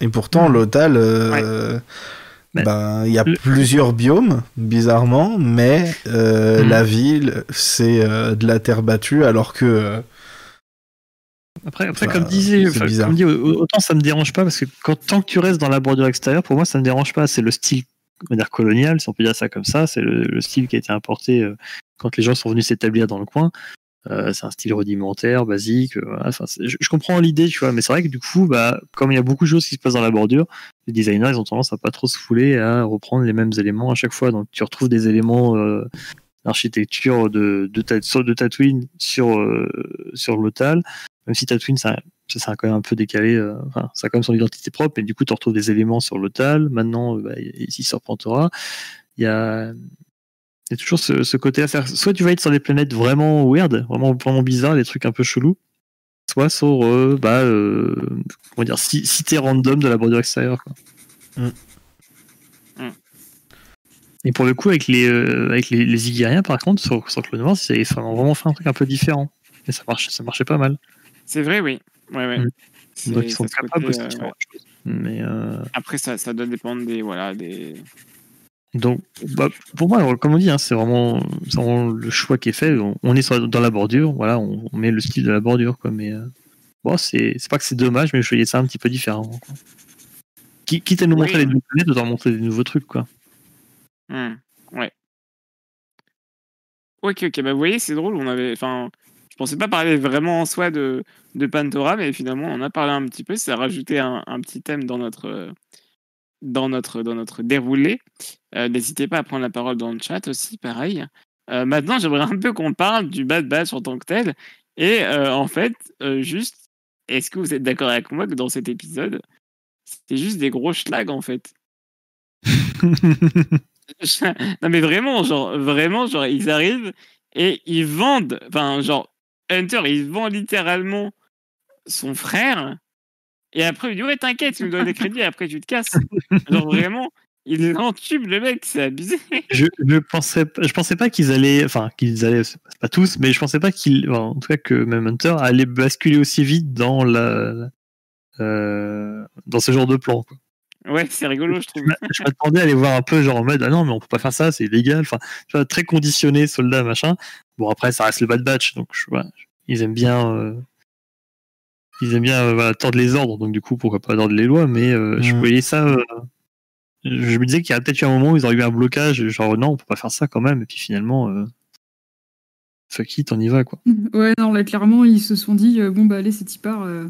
Et pourtant, Mhm. l'Otal, Ben, il y a le- plusieurs biomes, bizarrement, mais euh, Mhm. la ville, c'est euh, de la terre battue, alors que. euh, Après, après comme disait, comme dit, au- autant ça me dérange pas parce que quand, tant que tu restes dans la bordure extérieure, pour moi ça me dérange pas. C'est le style, on va dire colonial, si on peut dire ça comme ça. C'est le, le style qui a été importé quand les gens sont venus s'établir dans le coin. Euh, c'est un style rudimentaire, basique. euh. Enfin, je, comprends l'idée, tu vois, mais c'est vrai que du coup, bah, comme il y a beaucoup de choses qui se passent dans la bordure, les designers ils ont tendance à pas trop se fouler à reprendre les mêmes éléments à chaque fois. Donc tu retrouves des éléments euh, d'architecture de, de, Tatooine sur, sur l'Otal, même si Tatooine ça, ça, quand même un peu décalé, enfin, ça a quand même son identité propre, et du coup tu retrouves des éléments sur l'Otal. Maintenant, bah, ici sur Pantora, il y a, il y a toujours ce, ce côté à faire. Soit tu vas être sur des planètes vraiment weird, vraiment, vraiment bizarres, des trucs un peu chelous, soit sur euh, bah, euh, comment dire, ci- cité random de la bordure extérieure. Quoi. Mm. Mm. Et pour le coup, avec les, euh, avec les, les Igariens, par contre, sur, sur Clone Wars, ils avaient vraiment fait un truc un peu différent. Et ça, marche, ça marchait pas mal. C'est vrai, oui. Ouais, ouais. Mm. Donc ils sont capables euh, de ouais. Mais euh, Après, ça, ça doit dépendre des. Voilà, des... donc, bah, pour moi, comme on dit, hein, c'est vraiment, le choix qui est fait. On, on est sur- dans la bordure, voilà, on, on met le style de la bordure, quoi. Mais euh, bon, c'est, pas que c'est dommage, mais je voyais ça un petit peu différemment. Quoi. Qui- Quitte à nous Oui. montrer les nouvelles planètes, autant montrer des nouveaux trucs, quoi. Hmm, Ouais. Ok, ok. Bah, vous voyez, c'est drôle. On avait. Enfin, je pensais pas parler vraiment en soi de, de Pantora, mais finalement, on a parlé un petit peu. Ça a rajouté un, un petit thème dans notre. Dans notre, dans notre déroulé. Euh, N'hésitez pas à prendre la parole dans le chat aussi, pareil. Euh, maintenant, j'aimerais un peu qu'on parle du Bad Batch en tant que tel. Et euh, en fait, juste, est-ce que vous êtes d'accord avec moi que dans cet épisode, c'était juste des gros schlags en fait? Non mais vraiment, genre vraiment, genre ils arrivent et ils vendent, enfin genre Hunter, il vend littéralement son frère et après il dit ouais t'inquiète, tu me donnes des crédits et après tu te casses. genre vraiment, il entube le mec, c'est abusé. je, je pensais, pas- je pensais pas qu'ils allaient, enfin, qu'ils allaient, c'est pas tous, mais je pensais pas qu'ils, enfin, en tout cas que même Hunter allait basculer aussi vite dans la, euh, dans ce genre de plan. Quoi. Ouais, c'est rigolo, je trouve. je m'attendais à aller voir un peu genre en mode ah non mais on peut pas faire ça c'est illégal enfin tu vois très conditionné soldat machin bon après ça reste le bad batch donc je, voilà, ils aiment bien euh, ils aiment bien euh, voilà, tordre les ordres donc du coup pourquoi pas tordre les lois mais euh, je Mm. voyais ça euh, je me disais qu'il y a peut-être eu un moment où ils auraient eu un blocage genre non on peut pas faire ça quand même et puis finalement euh, fuck it on y va quoi Ouais, non, là, clairement, ils se sont dit, euh, bon, bah, allez, c'est y part. euh.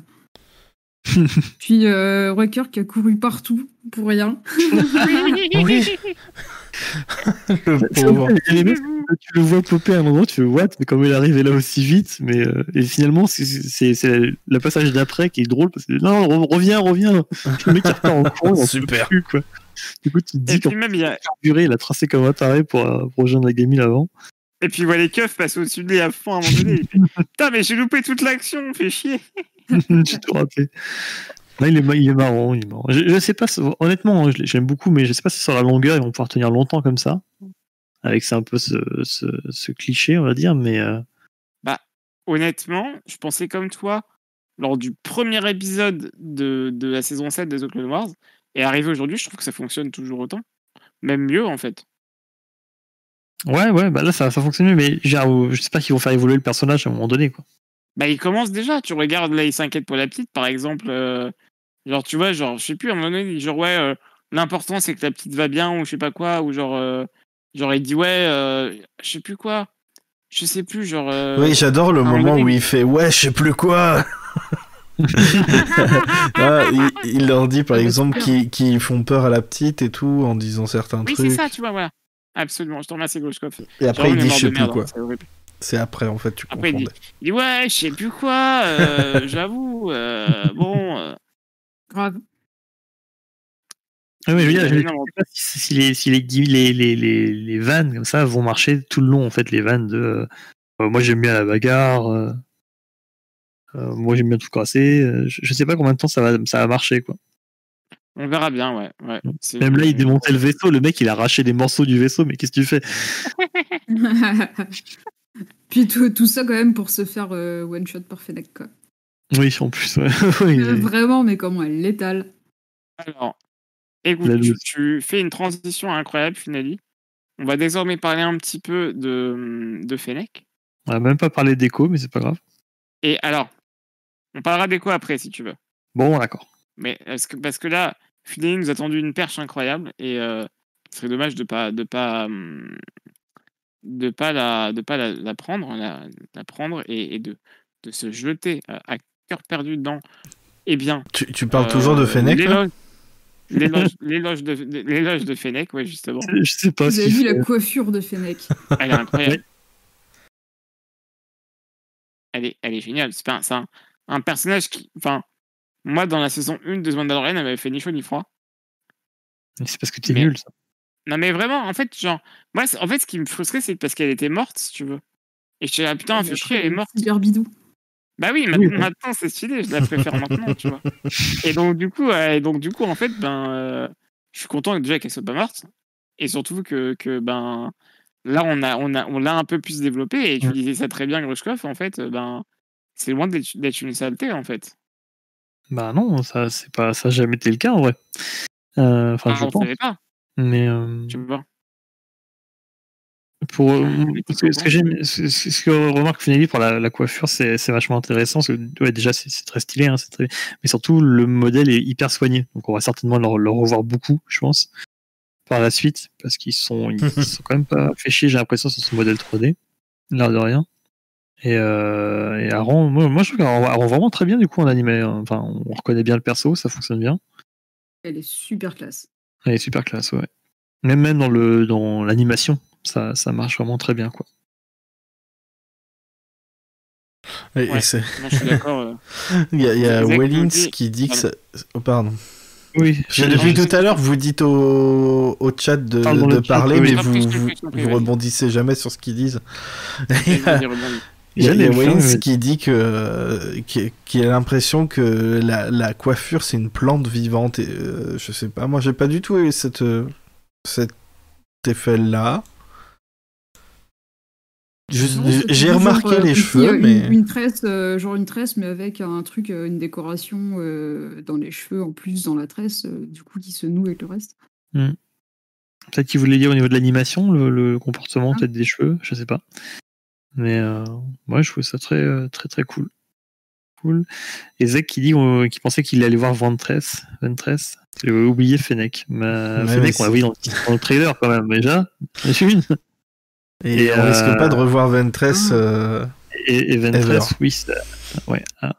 Puis, euh, Rucker qui a couru partout pour rien. Oui. le pauvre. Tu le vois popper à un moment, tu fais what, mais comment il est arrivé là aussi vite, mais euh, et finalement c'est- c'est c'est le passage d'après qui est drôle parce que non re- reviens reviens, le mec il repart en courant, Super. plus, quoi. Du coup tu te Et dis qu'en puis même il a carburé il a tracé comme un taré pour, euh, pour rejoindre la gamine avant. et puis il voit les keufs passer au-dessus de lui à fond à un moment donné. Putain mais j'ai loupé toute l'action, fait chier. J'ai tout raté. Là, il, est, ma- il est marrant, il est marrant. Je, je sais pas, honnêtement, hein, j'aime beaucoup, mais je sais pas si sur la longueur ils vont pouvoir tenir longtemps comme ça. Avec c'est un peu ce, ce, ce cliché, on va dire, mais euh, honnêtement, je pensais comme toi lors du premier épisode de, de la saison 7 des The Clone Wars. Et arrivé aujourd'hui, je trouve que ça fonctionne toujours autant. Même mieux, en fait. ouais, ouais, bah là ça, ça fonctionne mieux, mais genre, je sais pas qu'ils vont faire évoluer le personnage à un moment donné, quoi. Bah, il commence déjà. Tu regardes, là, il s'inquiète pour la petite, par exemple. euh, genre, tu vois, genre, je sais plus, à un moment donné, il dit genre, ouais, euh, l'important, c'est que la petite va bien, ou je sais pas quoi, ou genre, euh, genre il dit, ouais, euh, je sais plus quoi. Je sais plus, genre. euh, Oui, j'adore le moment donné, où il fait ouais, je sais plus quoi. Ah, il, il leur dit par Ah, exemple qu'ils font peur à la petite et tout en disant certains Oui, c'est trucs. ça, tu vois, voilà. Absolument, je te remercie, Gauchkov. Et après il dit je sais plus merde, quoi. c'est après en fait tu Après, il dit, confondais. il dit ouais, je sais plus quoi, euh, j'avoue, euh, bon. euh, Grave. Ah ouais, je veux dire, je ne sais énorme. pas si, si les, si les, les, les, les, les vannes comme ça vont marcher tout le long, en fait, les vannes de moi j'aime bien la bagarre, euh, moi j'aime bien tout casser. euh, je, je sais pas combien de temps ça va, ça va marcher, quoi. On verra bien, ouais. Même là, il démontait le vaisseau. Le mec, il a arraché des morceaux du vaisseau. Mais qu'est-ce que tu fais? Puis tout, tout ça quand même pour se faire euh, one shot par Fennec quoi. Oui, en plus. ouais. Oui, Euh, oui. Vraiment, mais comment elle l'étale. Alors, écoute, tu, fais une transition incroyable, Finali. On va désormais parler un petit peu de, de Fennec. On a même pas parlé d'écho, mais c'est pas grave. Et alors, on parlera d'écho après, si tu veux. Bon, d'accord. Mais est-ce que, parce que là, Finali nous a tendu une perche incroyable et euh, ce serait dommage de pas de pas hum, de pas la de pas la, la prendre, la, la prendre et, et de, de se jeter à, à cœur perdu dedans. Eh bien, Tu, tu parles toujours de euh, Fennec l'éloge- de, l'éloge de Fennec, ouais, justement. Je sais pas Vous avez vu la coiffure de Fennec Elle est incroyable. Elle est, elle est géniale. C'est pas- c'est un, un personnage qui. Enfin, moi, dans la saison 1 de The Mandalorian, elle m'avait fait ni chaud ni froid. C'est parce que t'es Mais- nul, ça. Non, mais vraiment, en fait, genre. Moi, c'est- en fait, ce qui me frustrait, c'est parce qu'elle était morte, si tu veux. Et je suis là, putain, fait chier, elle est morte. Super bidou. Bah oui, maintenant, oui. maintenant, c'est stylé, je la préfère maintenant, tu vois. Et donc, du coup, euh, et donc, du coup en fait, ben, euh, je suis content déjà qu'elle soit pas morte. Et surtout que, que ben, là, on a, on a, on l'a un peu plus développé. Et tu disais ça très bien, Grushkov, en fait, euh, ben, c'est loin d'être une saleté, en fait. Bah non, ça, c'est pas, ça a jamais été le cas, en vrai. Euh, Enfin, Ah, je on pense. pas, Mais euh, tu vois. pour euh, ce que, ce que j'aime, ce, que remarque Finelli pour la, la coiffure, c'est c'est vachement intéressant. Parce que, ouais, déjà, c'est très stylé, hein, très... mais surtout le modèle est hyper soigné. Donc, on va certainement le, le revoir beaucoup, je pense, par la suite, parce qu'ils sont, ils sont quand même pas fait chier. J'ai l'impression sur ce modèle 3D, l'air de rien. Et, euh, et Aaron, moi, moi je trouve qu'elle rend elle rend vraiment très bien du coup en animé. hein. Enfin, on reconnaît bien le perso, ça fonctionne bien. Elle est super classe. Elle est super classe, ouais. Même même dans le dans l'animation, ça, ça marche vraiment très bien, quoi. Et- c'est- Moi, je suis d'accord. euh. Il y a, il y dit- qui dit que ça... Pardon. Oh, pardon. Oui, J'ai- j'ai- Depuis tout à l'heure, vous dites au, au chat de, de chat, parler, oui. mais vous, vous, vous rebondissez jamais sur ce qu'ils disent. Il y a, y a mais- qui dit que qui, qui a l'impression que la, la coiffure c'est une plante vivante. Et, euh, je sais pas, moi j'ai pas du tout eu cette, euh, cet Non, c'était J'ai remarqué euh, les cheveux, euh, une, mais une tresse, euh, genre une tresse, mais avec un truc, euh, une décoration euh, dans les cheveux en plus dans la tresse, euh, du coup qui se noue avec le reste. Peut-être qu'il voulait dire au niveau de l'animation, le, le comportement Ah. peut-être des cheveux, je sais pas. Mais euh, moi, je trouve ça très euh, très très cool. Cool. Et Zek qui dit euh, qu'il pensait qu'il allait voir Ventress. Ventress. Il avait oublié Fennec. Mais Ouais, mais Fennec, on l'a vu dans, dans le trailer quand même déjà. Une. et, et, on risque euh, pas de revoir Ventress. Ah. euh, Et, et Ventress, Ever. oui. ça- Ouais. À,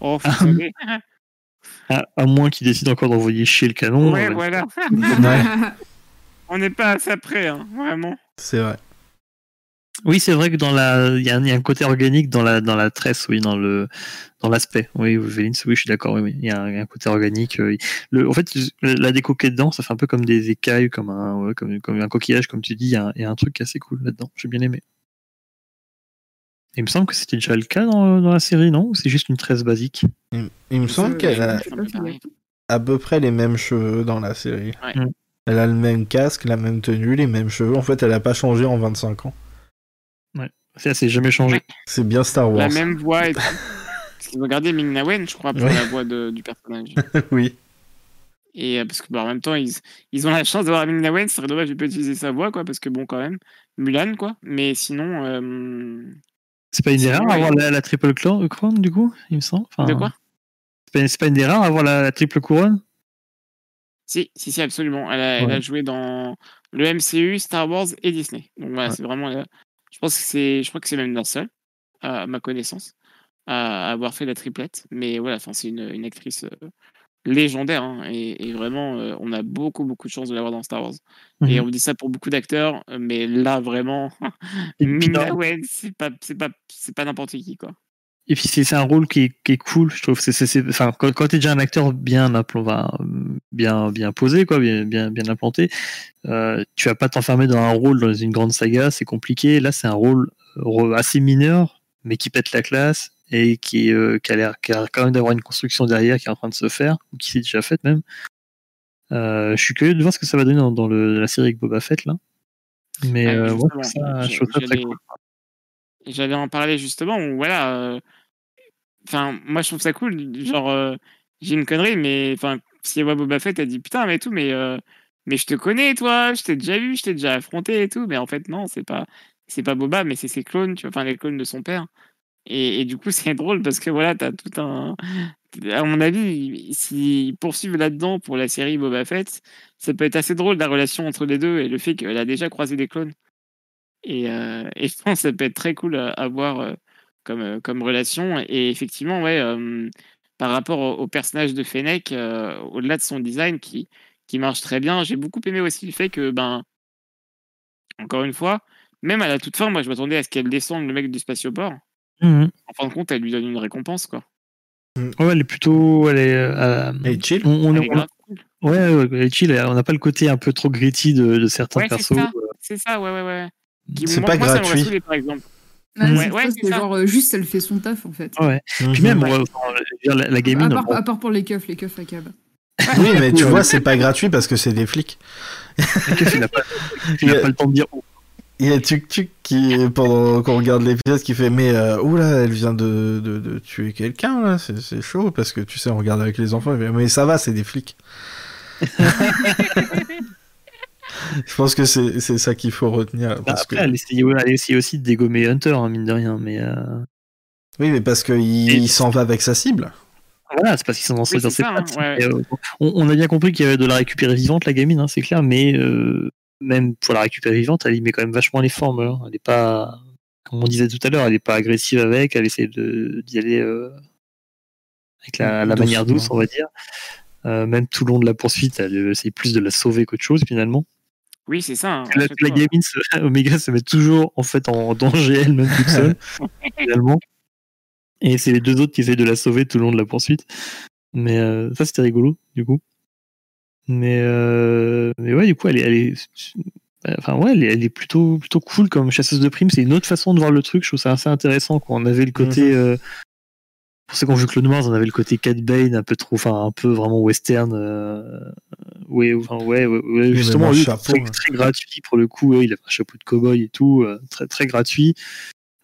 Oh, à- à moins qu'il décide encore d'envoyer chier le canon. ouais, euh, voilà. Ouais. On n'est pas à ça près, hein, vraiment. C'est vrai. Oui, c'est vrai que dans la, il y, a un il y a un côté organique dans la dans la tresse, oui, dans le dans l'aspect. Oui, Vélins, oui, je suis d'accord. Oui, oui, il y a un, il y a un côté organique. euh, Le, en fait, la déco qui est dedans, ça fait un peu comme des écailles, comme un ouais, comme, comme un coquillage, comme tu dis. Il y a, un- il y a un truc assez cool là-dedans. J'ai bien aimé. Il me semble que c'était déjà le cas dans, dans la série, non? Ou c'est juste une tresse basique? Il, il me semble Euh, qu'elle a à peu près les mêmes cheveux dans la série. Ouais. Mm. Elle a le même casque, la même tenue, les mêmes cheveux. En fait, elle a pas changé en 25 ans. Ça, c'est jamais changé. Ouais. C'est bien Star Wars. La même voix et tout. Parce qu'ils ont gardé Ming-Na Wen, je crois, pour Ouais. la voix de- du personnage. oui. Et euh, parce que bah, en même temps, ils, ils ont la chance d'avoir Wen, ce serait dommage de pas utiliser sa voix, quoi, parce que bon, quand même, Mulan, quoi. Mais sinon, euh, C'est pas une C'est erreur vrai. avoir la, la triple couronne, du coup, il me semble. Enfin, de quoi? c'est pas, une erreur avoir la, la triple couronne? Si, si, si, absolument. Elle a, elle Ouais. a joué dans le MCU, Star Wars et Disney. Donc voilà, Ouais. c'est vraiment. euh, je pense que c'est, je crois que c'est même la seule, à ma connaissance, à avoir fait la triplette. Mais voilà, enfin, c'est une, une actrice euh, légendaire. hein, et, et vraiment, euh, on a beaucoup, beaucoup de chance de l'avoir dans Star Wars. Et Mhm. on dit ça pour beaucoup d'acteurs, mais là, vraiment, Wen, c'est pas, c'est pas, c'est pas n'importe qui, quoi. Et puis c'est un rôle qui est, qui est cool, je trouve. C'est, enfin, quand, quand t'es déjà un acteur bien, enfin, bien, bien posé, quoi, bien, bien, bien implanté, euh, tu vas pas t'enfermer dans un rôle dans une grande saga, c'est compliqué. Là, c'est un rôle euh, assez mineur, mais qui pète la classe et qui, euh, qui a l'air, qui a l'air quand même d'avoir une construction derrière qui est en train de se faire ou qui s'est déjà faite même. Euh, je suis curieux de voir ce que ça va donner dans, dans le, la série avec Boba Fett là. Mais Ah, euh, ouais, ça, je trouve ça très cool. J'allais en parler justement. où, Voilà. Enfin, moi je trouve ça cool. Genre, euh, j'ai une connerie, mais enfin, si elle voit Boba Fett, elle dit putain, mais tout, mais euh, mais je te connais, toi. Je t'ai déjà vu, je t'ai déjà affronté et tout. Mais en fait, non, c'est pas c'est pas Boba, mais c'est ses clones. Tu vois, enfin les clones de son père. Et, et du coup, c'est drôle parce que voilà, t'as tout un. À mon avis, s'ils poursuivent là-dedans pour la série Boba Fett, ça peut être assez drôle la relation entre les deux et le fait qu'elle a déjà croisé des clones. Et, euh, et je pense que ça peut être très cool à, à voir comme, euh, comme relation. Et effectivement, ouais, euh, par rapport au, au personnage de Fennec, euh, au-delà de son design qui, qui marche très bien, j'ai beaucoup aimé aussi le fait que, ben, encore une fois, même à la toute fin, moi je m'attendais à ce qu'elle descende le mec du spatioport. Mhm. En fin de compte, elle lui donne une récompense, quoi. Ouais, elle est plutôt. Elle est, euh, chill. on, on, Elle est on- grave cool. ouais, ouais, elle est chill, on n'a pas le côté un peu trop gritty de, de certains Ouais, c'est persos. ça. C'est ça, ouais, ouais, ouais. Qui- C'est pas moi, ça gratuit. par exemple. Ouais, Ouais, c'est ouais, genre euh, juste elle fait son taf en fait. Ouais. Puis même, Ouais. dire, la, la à, gamine, part, bon, à part pour les keufs, les keufs à cab. Oui, mais tu vois, c'est pas gratuit parce que c'est des flics. il n'a pas, le temps de dire oh, Il y a Tuk Tuk qui, pendant qu'on regarde les pièces, qui fait Mais euh, oula, elle vient de, de, de tuer quelqu'un, là, c'est chaud, parce que tu sais, on regarde avec les enfants, Mais ça va, c'est des flics. Je pense que c'est c'est ça qu'il faut retenir. Bah, Parce après, que... elle, essayait, elle essayait aussi de dégommer Hunter, hein, mine de rien. Mais euh, Oui, mais parce qu'il s'en va avec sa cible. voilà, c'est parce qu'ils sont dans, Oui, dans ses ça, hein, pattes. ouais, euh, on, on a bien compris qu'il y avait de la récupérer vivante, la gamine, hein, c'est clair. Mais euh, même pour la récupérer vivante, elle y met quand même vachement les formes. hein. Elle n'est pas, comme on disait tout à l'heure, elle n'est pas agressive avec. Elle essaie de- d'y aller euh, avec la, la manière douce, on va dire. Euh, même tout le long de la poursuite, elle essaie plus de la sauver qu'autre chose finalement. Oui, c'est ça. hein, La, la gamine, se- Omega se met toujours en fait en danger elle-même toute seule, finalement. Et c'est les deux autres qui essayent de la sauver tout le long de la poursuite. Mais euh, ça, c'était rigolo, du coup. Mais, euh, mais ouais, du coup, elle est, elle est, enfin ouais, elle est, elle est plutôt, plutôt cool comme chasseuse de primes. C'est une autre façon de voir le truc. Je trouve ça assez intéressant. Quand on avait le côté, euh, pour ceux qui ont vu Clone Wars, on avait le côté Cat Bane un peu trop, enfin un peu vraiment western. Euh, ouais, enfin ouais, ouais, ouais, justement, lui, chapeau, très, hein. très gratuit pour le coup. ouais, il avait un chapeau de cow-boy et tout, euh, très très gratuit.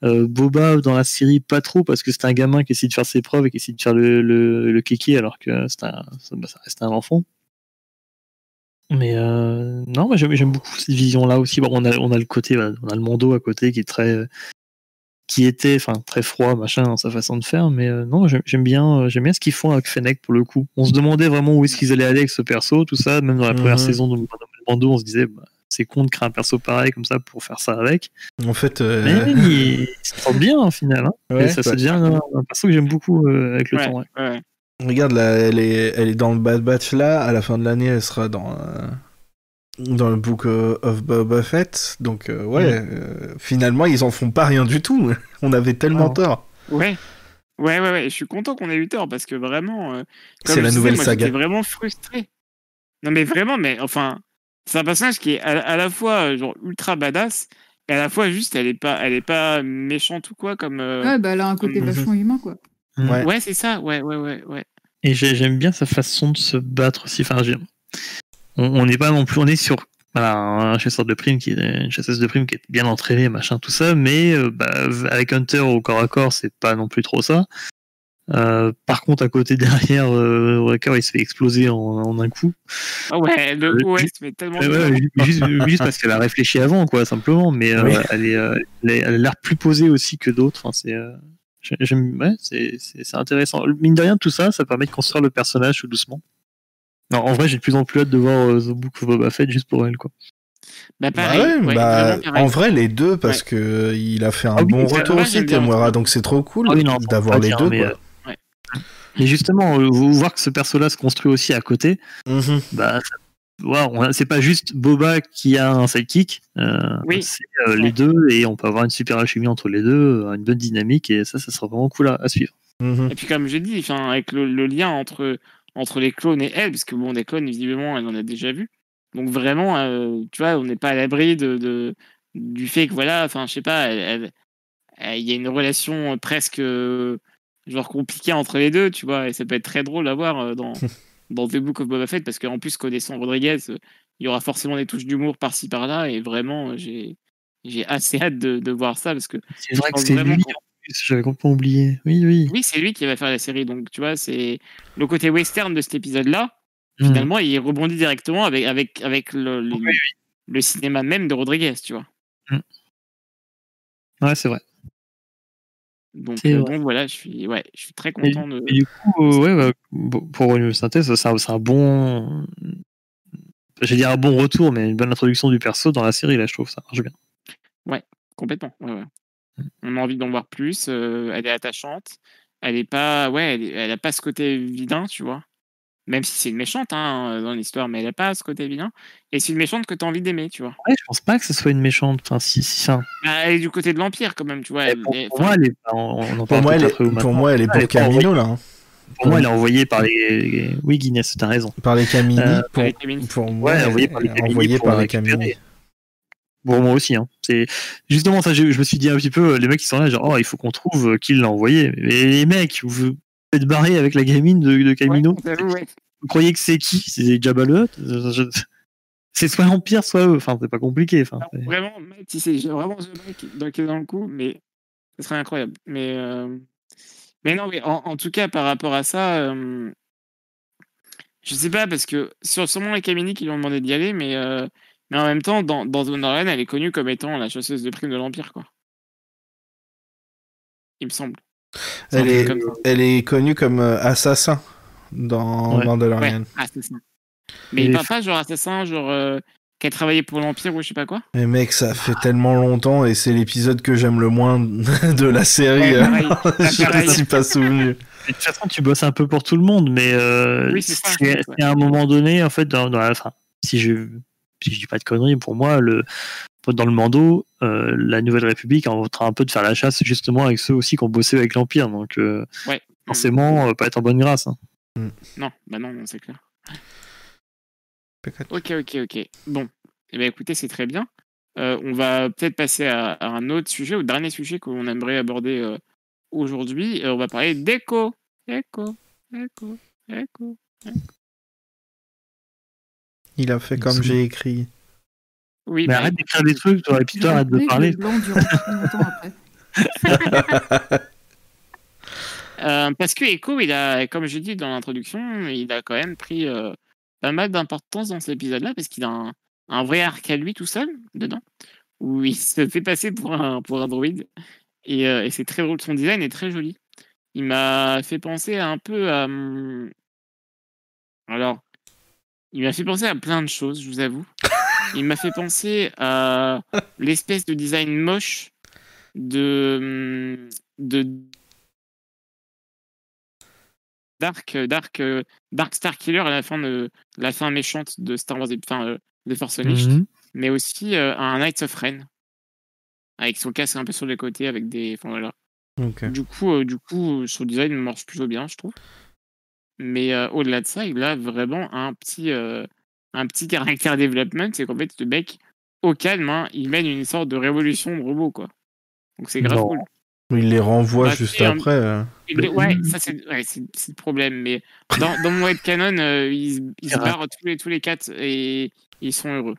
Euh, Boba dans la série pas trop parce que c'est un gamin qui essaie de faire ses preuves et qui essaie de faire le, le, le kéké alors que c'est un, ça, bah, ça reste un enfant. Mais euh, non, j'aime beaucoup cette vision-là aussi. Bon, on a on a le côté, voilà, on a le Mando à côté qui est très qui était enfin très froid machin dans sa façon de faire mais euh, non j'aime bien euh, j'aime bien ce qu'ils font avec Fennec pour le coup on se demandait vraiment où est-ce qu'ils allaient aller avec ce perso tout ça même dans la première Mhm. saison de Mando on se disait bah, c'est con de créer un perso pareil comme ça pour faire ça avec En fait, euh, mais il, il se sent bien au final. Hein. Ouais, et ça, ça devient un, un perso que j'aime beaucoup euh, avec le Ouais, temps. ouais. ouais. Regarde, là, elle est, elle est dans le Bad Batch là. À la fin de l'année, elle sera dans, euh, dans le Book euh, of Boba Fett. Donc, euh, ouais, euh, finalement, ils en font pas rien du tout. On avait tellement Non. tort. Ouais. Ouais, ouais, ouais. Je suis content qu'on ait eu tort parce que vraiment. euh, comme C'est la nouvelle moi, saga. J'étais vraiment frustré. Non, mais vraiment, mais enfin, c'est un personnage qui est à, à la fois genre ultra badass et à la fois juste, elle est pas, elle est pas méchante ou quoi comme. euh, Ouais, bah elle a un côté Mhm. vachement humain quoi. Ouais. Ouais, c'est ça. Ouais, ouais, ouais, ouais. Et j'ai- j'aime bien sa façon de se battre aussi. Enfin, j'ai- on on n'est pas non plus, on est sur voilà, un chasseur de primes qui est une chasseuse de primes qui est bien entraînée, machin, tout ça. Mais euh, bah, avec Hunter au corps à corps, c'est pas non plus trop ça. Euh, par contre, à côté derrière, euh, Wrecker, il se fait exploser en, en un coup. Ah ouais, le Euh, coup, ouais, ju- mais tellement. Ouais, juste, juste parce qu'elle a réfléchi avant, quoi, simplement. Mais euh, Oui. elle, est, euh, elle est- elle a l'air plus posée aussi que d'autres. Enfin, c'est, euh, ouais, c'est, c'est, c'est intéressant. Mine de rien, tout ça, ça permet de construire le personnage tout doucement. Non, en vrai, j'ai de plus en plus hâte de voir euh, The Book of Boba Fett juste pour elle, quoi. Bah, Bah ouais, ouais, bah, en vrai, les deux, parce que euh, il a fait un Ah oui, bon retour ouais, aussi. Temuera, donc c'est trop cool Ah d'avoir les dire, deux. mais, quoi. euh, justement, euh, vous voir que ce perso-là se construit aussi à côté, bah, ouais, on a- c'est pas juste Boba qui a un sidekick, euh, Oui. c'est euh, Ouais. les deux et on peut avoir une super alchimie entre les deux, une bonne dynamique et ça, ça sera vraiment cool à, à suivre. Mhm. Et puis comme dis, enfin, avec le, le lien entre, entre les clones et elle, parce que bon, des clones, visiblement, elle en a déjà vu. Donc vraiment, euh, tu vois, on n'est pas à l'abri de, de- du fait que voilà, enfin, je sais pas, il y a une relation presque euh, genre compliquée entre les deux, tu vois, et ça peut être très drôle à voir euh, dans, dans The Book of Boba Fett, parce qu'en plus, connaissant Rodriguez, euh, il y aura forcément des touches d'humour par-ci par-là, et vraiment, euh, j'ai j'ai assez hâte de, de voir ça, parce que C'est vrai que c'est vraiment lui, j'avais complètement oublié. Oui, oui. oui, c'est lui qui va faire la série, donc tu vois, c'est le côté western de cet épisode-là. Hmm. Finalement, il rebondit directement avec, avec, avec le, le, Oui, le cinéma même de Rodriguez, tu vois. Ouais, c'est vrai. Donc, euh, vrai. donc voilà, je suis, ouais, je suis très Et, content de. et du coup, euh, ouais, bah, pour une synthèse, c'est un, un bon. J'ai dire un bon retour, mais une bonne introduction du perso dans la série, là, je trouve ça marche bien. Complètement. Ouais, ouais. On a envie d'en voir plus. euh, elle est attachante. Elle est pas, ouais, elle, est- elle a pas ce côté vilain, tu vois. Même si c'est une méchante hein, dans l'histoire, mais elle a pas ce côté vilain. Et c'est une méchante que tu as envie d'aimer, tu vois. Ouais, je pense pas que ce soit une méchante. Enfin, si, si ça. Bah, elle est du côté de l'Empire, quand même, tu vois. Elle, pour, moi, elle est, on, on Pour moi, elle est, pour moi, elle est pour Camino, là. hein. Pour moi, elle est envoyée par les. Oui, Guinness, t'as raison. Par les Camini. Euh, pour, pour moi, Ouais, envoyée par les elle est Camini envoyée pour par les Camini. Pour moi aussi. Hein. C'est justement ça. Je, je me suis dit un petit peu, les mecs qui sont là, genre, oh, il faut qu'on trouve euh, qui l'a envoyé. Mais les mecs, vous êtes barrés avec la gamine de, de Camino. Ouais, j'avoue, ouais. Vous croyez que c'est qui? C'est Jabba le Je- C'est soit l'Empire, soit eux. Enfin, c'est pas compliqué. Enfin, Vraiment, mec, si c'est vraiment The Mec dans, qui est dans le coup, mais ce serait incroyable. Mais, euh, mais non, mais en, en tout cas, par rapport à ça, euh, je sais pas, parce que sur, sûrement les Kamini qui lui ont demandé d'y aller, mais, euh, mais en même temps, dans, dans The Mandalorian, elle est connue comme étant la chasseuse de primes de l'Empire, quoi. Il me semble. Elle est, elle est connue comme euh, assassin dans Ouais. Mandalorian. Ouais, assassin. Mais Et il parle pas genre assassin, genre euh, qui a travaillé pour l'Empire ou je sais pas quoi. Mais mec, ça fait tellement longtemps et c'est l'épisode que j'aime le moins de la série. Ouais, pareil. je ne suis pas souvenu. De toute façon, tu bosses un peu pour tout le monde, mais euh, Oui, c'est ça, c'est ouais. c'est à un moment donné, en fait, dans, dans la fin, si je si je dis pas de conneries, pour moi, le dans le Mando, euh, la Nouvelle République est en train un peu de faire la chasse justement avec ceux aussi qui ont bossé avec l'Empire, donc euh, Ouais. forcément, euh, pas être en bonne grâce. hein. Non, bah non, c'est clair. Ok, ok, ok. Bon, eh ben, écoutez, c'est très bien. Euh, on va peut-être passer à, à un autre sujet, au dernier sujet qu'on aimerait aborder euh, aujourd'hui. Euh, on va parler d'écho. Écho, écho, écho. Il a fait comme j'ai écrit. Oui, Mais arrête d'écrire des trucs, toi, et puis toi, arrête de parler. Blanc après. euh, parce que Echo, il a, comme je dis dans l'introduction, il a quand même pris euh, pas mal d'importance dans cet épisode-là, parce qu'il a un, un vrai arc à lui tout seul dedans, où il se fait passer pour un, pour un droïde. Et, euh, et c'est très drôle. Son design est très joli. Il m'a fait penser un peu à. hum, Alors, il m'a fait penser à plein de choses, je vous avoue. Il m'a fait penser à l'espèce de design moche de. hum, de Dark, Dark, Dark Star Killer à la fin de la fin méchante de Star Wars, enfin euh, de Force Unleashed, Mhm. mais aussi euh, un Knights of Ren avec son casque un peu sur les côtés avec des, enfin voilà. Ok. Du coup, euh, du coup, son design marche plutôt bien, je trouve. Mais euh, au-delà de ça, il a vraiment un petit, euh, un petit caractère development, c'est qu'en fait, le mec, au calme, hein, il mène une sorte de révolution de robots, quoi. Donc c'est grave Non. cool. Il les renvoie Bah, juste un- après. Il le- ouais, ça c'est ouais, le problème. Mais dans, dans mon headcanon, euh, ils, ils se barrent tous les, tous les quatre et ils sont heureux.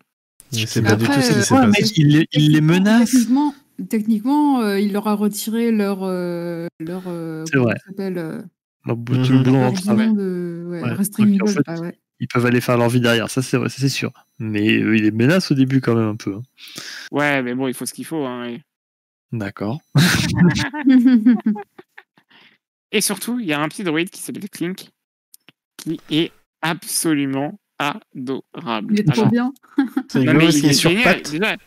Mais c'est pas du tout ce qui euh, s'est Ouais, passé. il, les- il les menace. Techniquement, techniquement euh, il leur a retiré leur. euh, leur euh, C'est comment vrai. Mhm. boulot leur en travail. argument de. Ouais, Ouais, restringable, donc, en fait, ouais. Ils peuvent aller faire leur vie derrière, ça c'est c'est sûr. Mais euh, il les menace au début quand même un peu. hein. Ouais, mais bon, il faut ce qu'il faut. Hein. D'accord. et surtout, il y a un petit droïde qui s'appelle Clink qui est absolument adorable. il est trop Alors, bien. C'est rigolo parce il qu'il est est sur génial, pattes. déjà.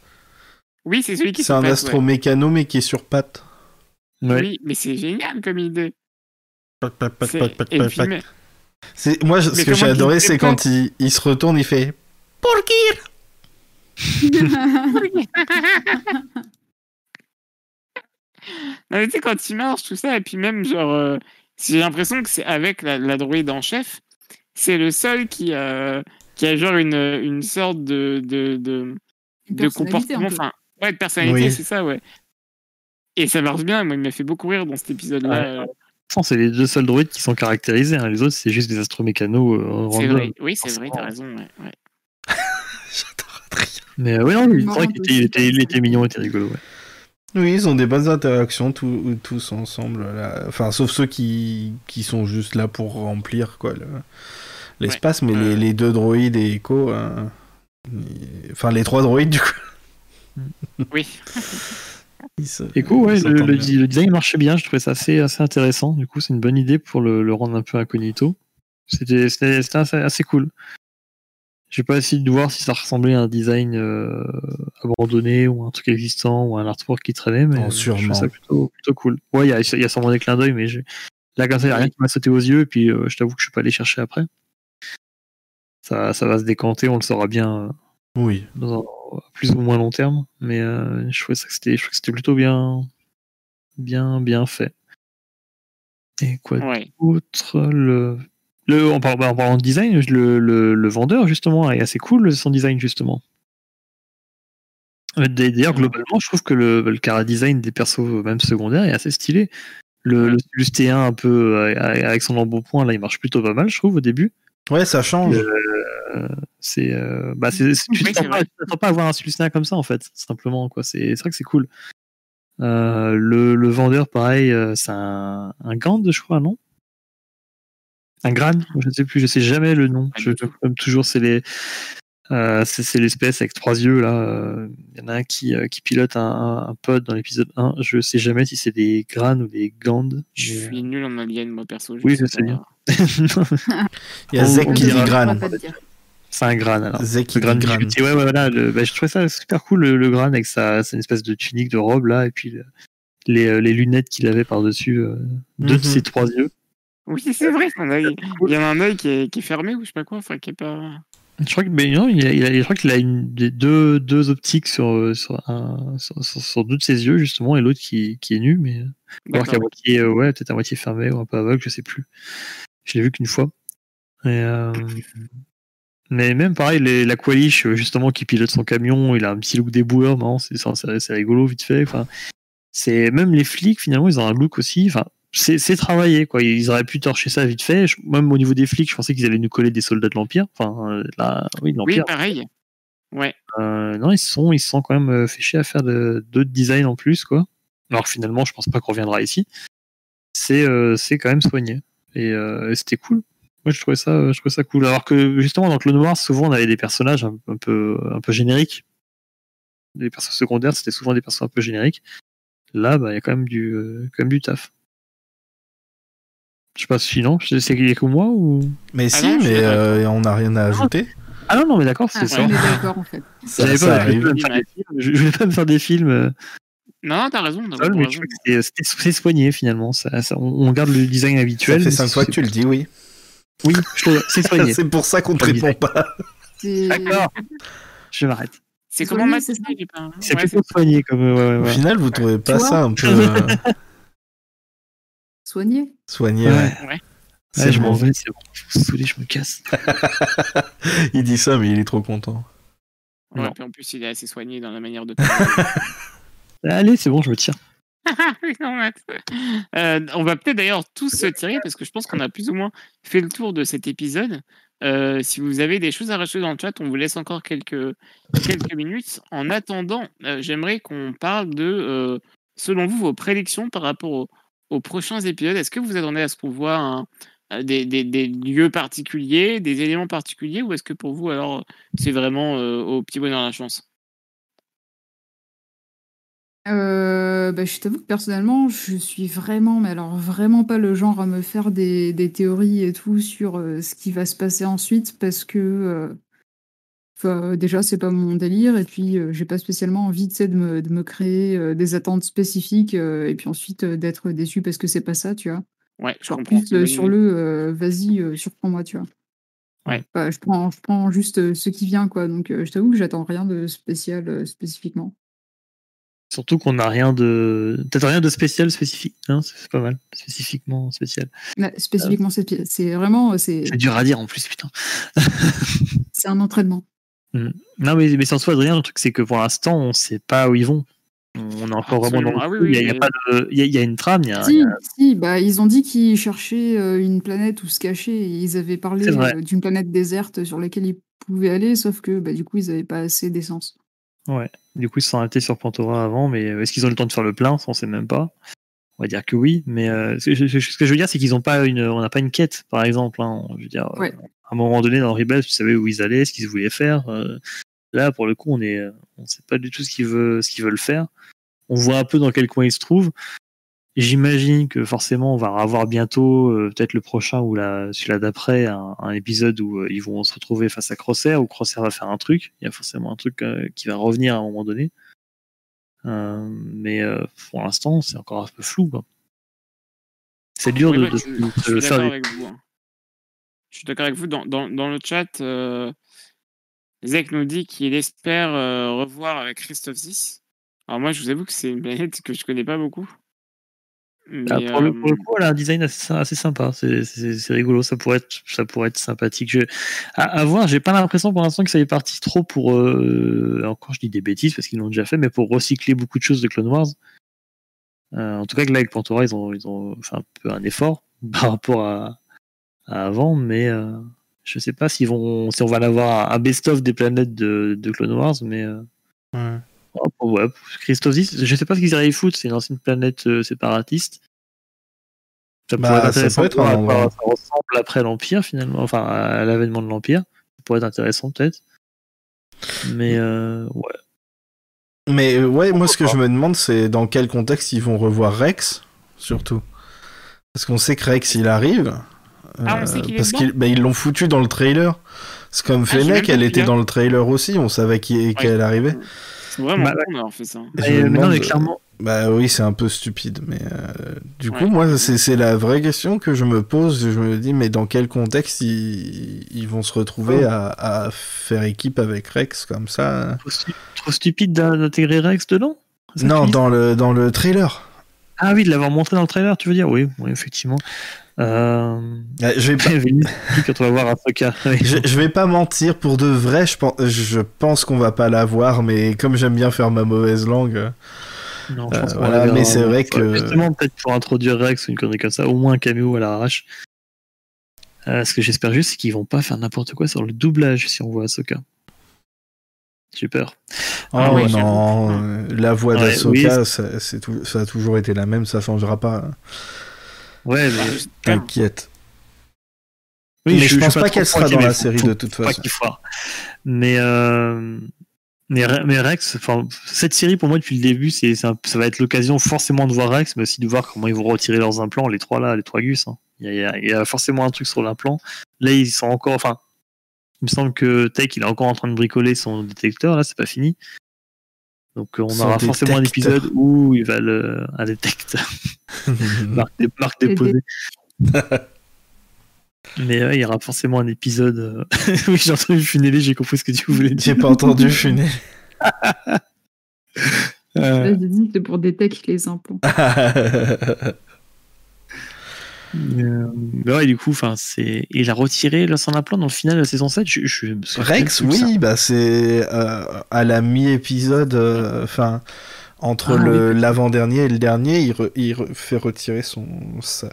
Oui, c'est celui qui C'est un ouais. astromécano mais qui est sur pattes. Ouais. Oui, mais c'est génial comme idée. C'est- Moi, ce que j'ai adoré, c'est quand il, il se retourne, il fait Pour qui Non, mais tu sais, quand il marche, tout ça, et puis même, genre, euh, j'ai l'impression que c'est avec la, la droïde en chef, c'est le seul qui, euh, qui a genre une, une sorte de, de, de, comportement, enfin, ouais, de personnalité, Oui. c'est ça, ouais. Et ça marche bien, moi, il m'a fait beaucoup rire dans cet épisode-là. euh, l'instant, c'est les deux seuls droïdes qui sont caractérisés. hein. Les autres, c'est juste des astromécanos euh, C'est vrai. Oui, c'est vrai, t'as raison. ouais, ouais. Mais euh, ouais, non, c'est Marrant vrai qu'il était, il était, il mignon, il était rigolo. Ouais. Oui, ils ont des bonnes interactions tous, tous ensemble. là. Enfin, sauf ceux qui, qui sont juste là pour remplir quoi le- l'espace, mais Euh. les, les deux droïdes et Echo, ils- enfin les trois droïdes du coup. Oui. se- Echo, ouais, le, design marchait bien. Je trouvais ça assez, assez intéressant. Du coup, c'est une bonne idée pour le, le rendre un peu incognito. C'était c'était- c'était assez, assez cool. J'ai pas essayé de voir si ça ressemblait à un design euh, abandonné ou un truc existant ou un artwork qui traînait, mais Oh, je trouve ça plutôt, plutôt cool. Ouais, il y a, y a sûrement des clins d'œil, mais j'ai- là, comme ça, il n'y a rien qui m'a sauté aux yeux, et puis euh, je t'avoue que je suis pas allé chercher après. Ça, ça va se décanter, on le saura bien euh, Oui. dans un à plus ou moins long terme, mais euh, je trouvais ça que c'était, je trouvais que c'était plutôt bien, bien, bien fait. Et quoi Ouais. d'autre? Le, le, en, parlant, en parlant de design, le, le, le vendeur justement est assez cool son design justement. D'ailleurs, globalement, je trouve que le, le cara design des persos, même secondaires, est assez stylé. Le, Ouais. le Stylus T1 un peu euh, avec son embonpoint, là, il marche plutôt pas mal, je trouve, au début. Ouais, ça change. Euh, c'est, euh, bah, c'est, tu Oui, t'attends c'est pas, à avoir un T1 comme ça, en fait, simplement, quoi. C'est, c'est vrai que c'est cool. Euh, le, le vendeur, pareil, euh, c'est un, un Gand, je crois, non? Un Gran? Je ne sais plus, je sais jamais le nom. Je, comme toujours, c'est les. euh, c'est, l'espèce avec trois yeux là. Il y en a un qui, euh, qui pilote un, un, un pod dans l'épisode 1. Je sais jamais si c'est des Gran ou des Gand. Je mais- suis nul en alien, moi, perso. Oui, je sais bien. Il y a Zek qui dit dira- C'est un Gran alors. Zek qui Le Gran. Ouais, ouais, voilà. le- bah, je trouvais ça super cool, le, le Gran, avec sa, sa espèce de tunique de robe, là, et puis le- les, euh, les lunettes qu'il avait par-dessus euh, deux de Mhm. ses trois yeux. Oui, c'est vrai. Il y en a un œil qui est, qui est fermé ou je sais pas quoi. Enfin, qui est pas. Je crois que, mais non, il a, il a- je crois qu'il a une, des deux, deux optiques sur, euh, sur, un, sur, sur- sur deux de ses yeux, justement, et l'autre qui, qui est nu, mais alors qu'à moitié, euh, ouais, peut-être à moitié fermé ou un peu aveugle, je sais plus. Je l'ai vu qu'une fois. Et, euh, mais même pareil, les, la Qualish, euh, justement, qui pilote son camion, il a un petit look déboueur, marrant, c'est c'est- c'est rigolo, vite fait. Enfin, c'est même les flics, finalement, ils ont un look aussi. Enfin, c'est c'est travaillé, quoi. Ils auraient pu torcher ça vite fait. Je- même au niveau des flics, je pensais qu'ils allaient nous coller des soldats de l'Empire. Enfin, euh, là, oui, de Oui, l'Empire. pareil. Ouais. Euh, non, ils se sont, ils sont quand même fait chier à faire de- d'autres designs en plus, quoi. Alors que finalement, je pense pas qu'on reviendra ici. C'est euh, c'est quand même soigné. Et, euh, et c'était cool. Moi, je trouvais ça, je trouvais ça cool. Alors que justement, dans Clone Wars, souvent, on avait des personnages un, un peu, un peu génériques. Les personnages secondaires, c'était souvent des personnages un peu génériques. Là, bah, il y a quand même du, euh, quand même du taf. Je sais pas si non, c'est qu'il y a que moi ou? Mais Ah si, non, mais euh, on n'a rien à ajouter. Ah non, non, mais d'accord, Ah, c'est ça. on est d'accord en fait. Ça, ça pas, je voulais pas me faire des films, je je voulais pas me faire des films. euh, Non, non, t'as raison. c'est soigné finalement. Ça, ça- on on garde le design Ça habituel. fait cinq c'est- fois que tu le dis, oui. Oui, je trouve- c'est soigné. C'est pour ça qu'on te Pas répond pas. D'accord. Je m'arrête. C'est comment ma c'est ça j'ai pas- C'est Ouais, plutôt soigné comme. ouais, ouais, Au final, vous trouvez pas ça un peu euh, soigné. soigné Ouais. C'est je m'en vais, c'est bon. Vous saoulez, je me casse. Il dit ça, mais il est trop content. Ouais, Non. puis en plus, il est assez soigné dans la manière de. Allez, c'est bon, je me tire. Euh, on va peut-être d'ailleurs tous se tirer parce que je pense qu'on a plus ou moins fait le tour de cet épisode. Euh, si vous avez des choses à rajouter dans le chat, on vous laisse encore quelques, quelques minutes. En attendant, euh, j'aimerais qu'on parle de, selon vous, vos prédictions par rapport au- aux prochains épisodes. Est-ce que vous attendez à ce qu'on voit des, des- lieux particuliers, des éléments particuliers, ou est-ce que pour vous, alors, c'est vraiment au petit bonheur la chance? Euh, bah, je t'avoue que personnellement, je suis vraiment, mais alors vraiment pas le genre à me faire des, des théories et tout sur euh, ce qui va se passer ensuite parce que euh, enfin, déjà, c'est pas mon délire et puis euh, j'ai pas spécialement envie tu sais, de, me, de me créer des attentes spécifiques et puis ensuite d'être déçu parce que c'est pas ça, tu vois. Ouais, je Genre comprends. plus sur le vas-y, surprends-moi, tu vois. Ouais. Enfin, je, prends, je prends juste ce qui vient, quoi. Donc je t'avoue que j'attends rien de spécial spécifiquement. Surtout qu'on n'a rien de. Peut-être rien de spécial, spécifique. Hein, c'est pas mal. Spécifiquement spécial. Mais spécifiquement, c'est c'est vraiment euh, c'est C'est dur à dire en plus, putain. c'est un entraînement. Non, mais, mais sans soi, Adrien, le truc, c'est que pour l'instant, on sait pas où ils vont. On est encore vraiment dans. Ah oui, il, y a, oui, il y a mais- pas de- il y a- il y a une trame, il y a, il Si, y a- si, bah, ils ont dit qu'ils cherchaient euh, une planète où se cacher. et Ils avaient parlé euh, d'une planète déserte sur laquelle ils pouvaient aller, sauf que bah, du coup, ils n'avaient pas assez d'essence. Ouais. Du coup, ils se sont arrêtés sur Pantora avant, mais euh, est-ce qu'ils ont eu le temps de faire le plein? Ça, on sait même pas. On va dire que oui, mais euh, ce, ce- ce que je veux dire, c'est qu'ils ont pas une, on n'a pas une quête, par exemple. hein. Je veux dire, euh, à un moment donné dans Rebels, tu savais où ils allaient, ce qu'ils voulaient faire. euh, là, pour le coup, on est, on sait pas du tout ce qu'ils veulent, ce qu'ils veulent faire. On voit un peu dans quel coin ils se trouvent. J'imagine que forcément, on va avoir bientôt, euh, peut-être le prochain ou la, celui-là d'après, un, un épisode où euh, ils vont se retrouver face à Crosshair, où Crosshair va faire un truc. Il y a forcément un truc euh, qui va revenir à un moment donné. Mais pour l'instant, c'est encore un peu flou. quoi. C'est dur Oui, de, bah, de- je, de je suis faire avec vous. hein. Je suis d'accord avec vous. Dans, dans, dans le chat, euh, Zek nous dit qu'il espère euh, revoir avec Christophe 6. Alors moi, je vous avoue que c'est une planète que je connais pas beaucoup. Mais, Ah, pour, le, pour le euh, coup, elle a un design assez, assez sympa. C'est- rigolo. Ça pourrait être, ça pourrait être sympathique. Je, à, à voir, j'ai pas l'impression pour l'instant que ça est parti trop pour. Euh, encore, je dis des bêtises parce qu'ils l'ont déjà fait, mais pour recycler beaucoup de choses de Clone Wars. Euh, en tout cas, que là, avec Pantora, ils ont, ils ont fait un peu un effort par rapport à, à avant, mais euh, je sais pas vont, si on va avoir un best-of des planètes de, de Clone Wars, mais. euh, Ouais. Hop, ouais, Christophe 10, je sais pas ce qu'ils iraient y foutre, c'est une ancienne planète euh, séparatiste. Ça Bah, pourrait être ça intéressant être un ça ressemble après l'Empire, finalement, enfin à l'avènement de l'Empire. Ça pourrait être intéressant, peut-être. Mais euh, ouais. Mais euh, ouais, moi ce que je me demande, c'est dans quel contexte ils vont revoir Rex, surtout. Parce qu'on sait que Rex, il arrive. Ah, on sait parce qu'ils ils l'ont foutu dans le trailer. C'est comme même Fennec, elle était là. dans le trailer aussi, on savait qu'elle arrivait. Vraiment Bah, con d'avoir fait ça. Et Mais, je me mais non, mais clairement, Bah oui, c'est un peu stupide, mais euh, du coup, Ouais. moi, c'est c'est la vraie question que je me pose. Je me dis, mais dans quel contexte ils, ils vont se retrouver à, à faire équipe avec Rex comme ça trop, stu- trop stupide d'in- d'intégrer Rex dedans? Non, dans le, dans le trailer. Ah oui, de l'avoir montré dans le trailer, tu veux dire? Oui, oui effectivement. Euh... Je vais pas, quand on va voir Ahsoka. Oui. je, je vais pas mentir, pour de vrai, je pense, je pense qu'on va pas la voir, mais comme j'aime bien faire ma mauvaise langue. Non, Euh, pense voilà, la mais c'est en- vrai que- Justement, peut-être pour introduire Rex ou une connerie comme ça, au moins un cameo à l'arrache. Euh, ce que j'espère juste, c'est qu'ils vont pas faire n'importe quoi sur le doublage si on voit Ahsoka. J'ai peur. Oh Ah ouais, non, la voix Ouais, d'Ahsoka, oui. ça, ça a toujours été la même, ça changera pas. Ouais, mais, Ah. T'inquiète. oui, mais je, suis pense pas qu'elle sera dans la faut- série faut- de toute faut pas façon. qu'il foire. Mais, euh, mais, mais Rex, enfin, cette série pour moi depuis le début, c'est, ça va être l'occasion forcément de voir Rex, mais aussi de voir comment ils vont retirer leurs implants, les trois là, les trois gus. hein. Il, y a, il y a- il y a forcément un truc sur l'implant. Là, ils sont encore, enfin, il me semble que Tech il est encore en train de bricoler son détecteur. Là, c'est pas fini. Donc, on aura forcément un épisode où il va le, un détecteur, marque, déposée. Mais il y aura forcément un épisode. euh, oui, j'ai entendu Funélé, j'ai compris ce que tu voulais J'ai dire. pas entendu Funé. Euh, Là, j'ai dit que c'est pour détecter les implants. Mais, euh, mais ouais, du coup, enfin, c'est. Il a retiré le son implant dans le final de la saison 7. Je, je me souviens Rex, oui, bah c'est euh, à la mi-épisode, euh, enfin entre Ah, le l'avant-dernier et le dernier, il, re- il re- fait retirer son sa,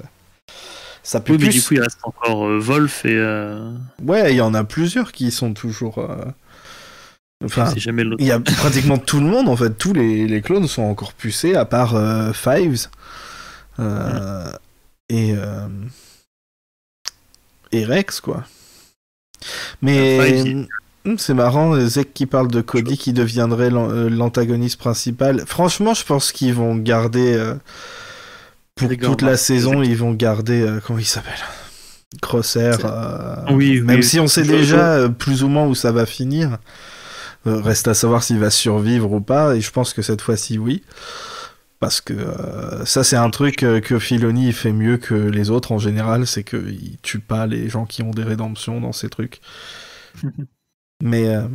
sa ça. Oui, mais du coup, il reste encore euh, Wolf et. Euh... Ouais, il y en a plusieurs qui sont toujours. euh, Enfin, c'est jamais il y a pratiquement tout le monde en fait, tous les, les clones sont encore pucés à part euh, Fives euh, et euh, et Rex quoi. Mais Fives, hum, c'est marrant, Zek qui parle de Cody qui deviendrait euh, l'antagoniste principal. Franchement, je pense qu'ils vont garder euh, pour toute la saison, ils vont garder euh, comment il s'appelle? Crosshair. C'est- euh, Oui, même oui. si on sait déjà plus ou moins où ça va finir. Reste à savoir s'il va survivre ou pas, et je pense que cette fois-ci, oui. Parce que euh, ça, c'est un truc euh, que Filoni il fait mieux que les autres en général, c'est qu'il tue pas les gens qui ont des rédemptions dans ces trucs. Mais euh,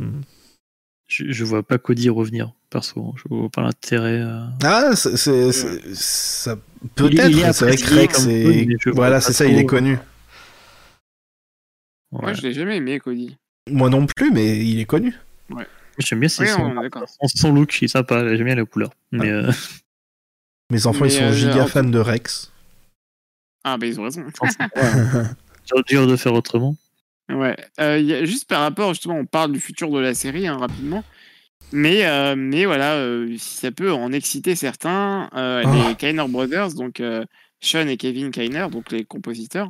Je, je vois pas Cody revenir, perso. Je vois pas l'intérêt. euh. ah, c'est ça peut-être. C'est vrai que Rex, c'est voilà, c'est ça, il est connu. Moi, Ouais. je l'ai jamais aimé, Cody. Moi non plus, mais il est connu. J'aime bien son, son, look, il est sympa, j'aime bien la couleur. Mais euh, Mes enfants, ils sont euh, giga en fans de Rex. Ah, bah ils ont raison. dur, dur de faire autrement. Ouais. Euh, il y a- juste par rapport, justement, on parle du futur de la série hein, rapidement. Mais, euh, mais voilà, euh, si ça peut en exciter certains, euh, Oh. les Kainer Brothers, donc euh, Sean et Kevin Kainer, donc les compositeurs,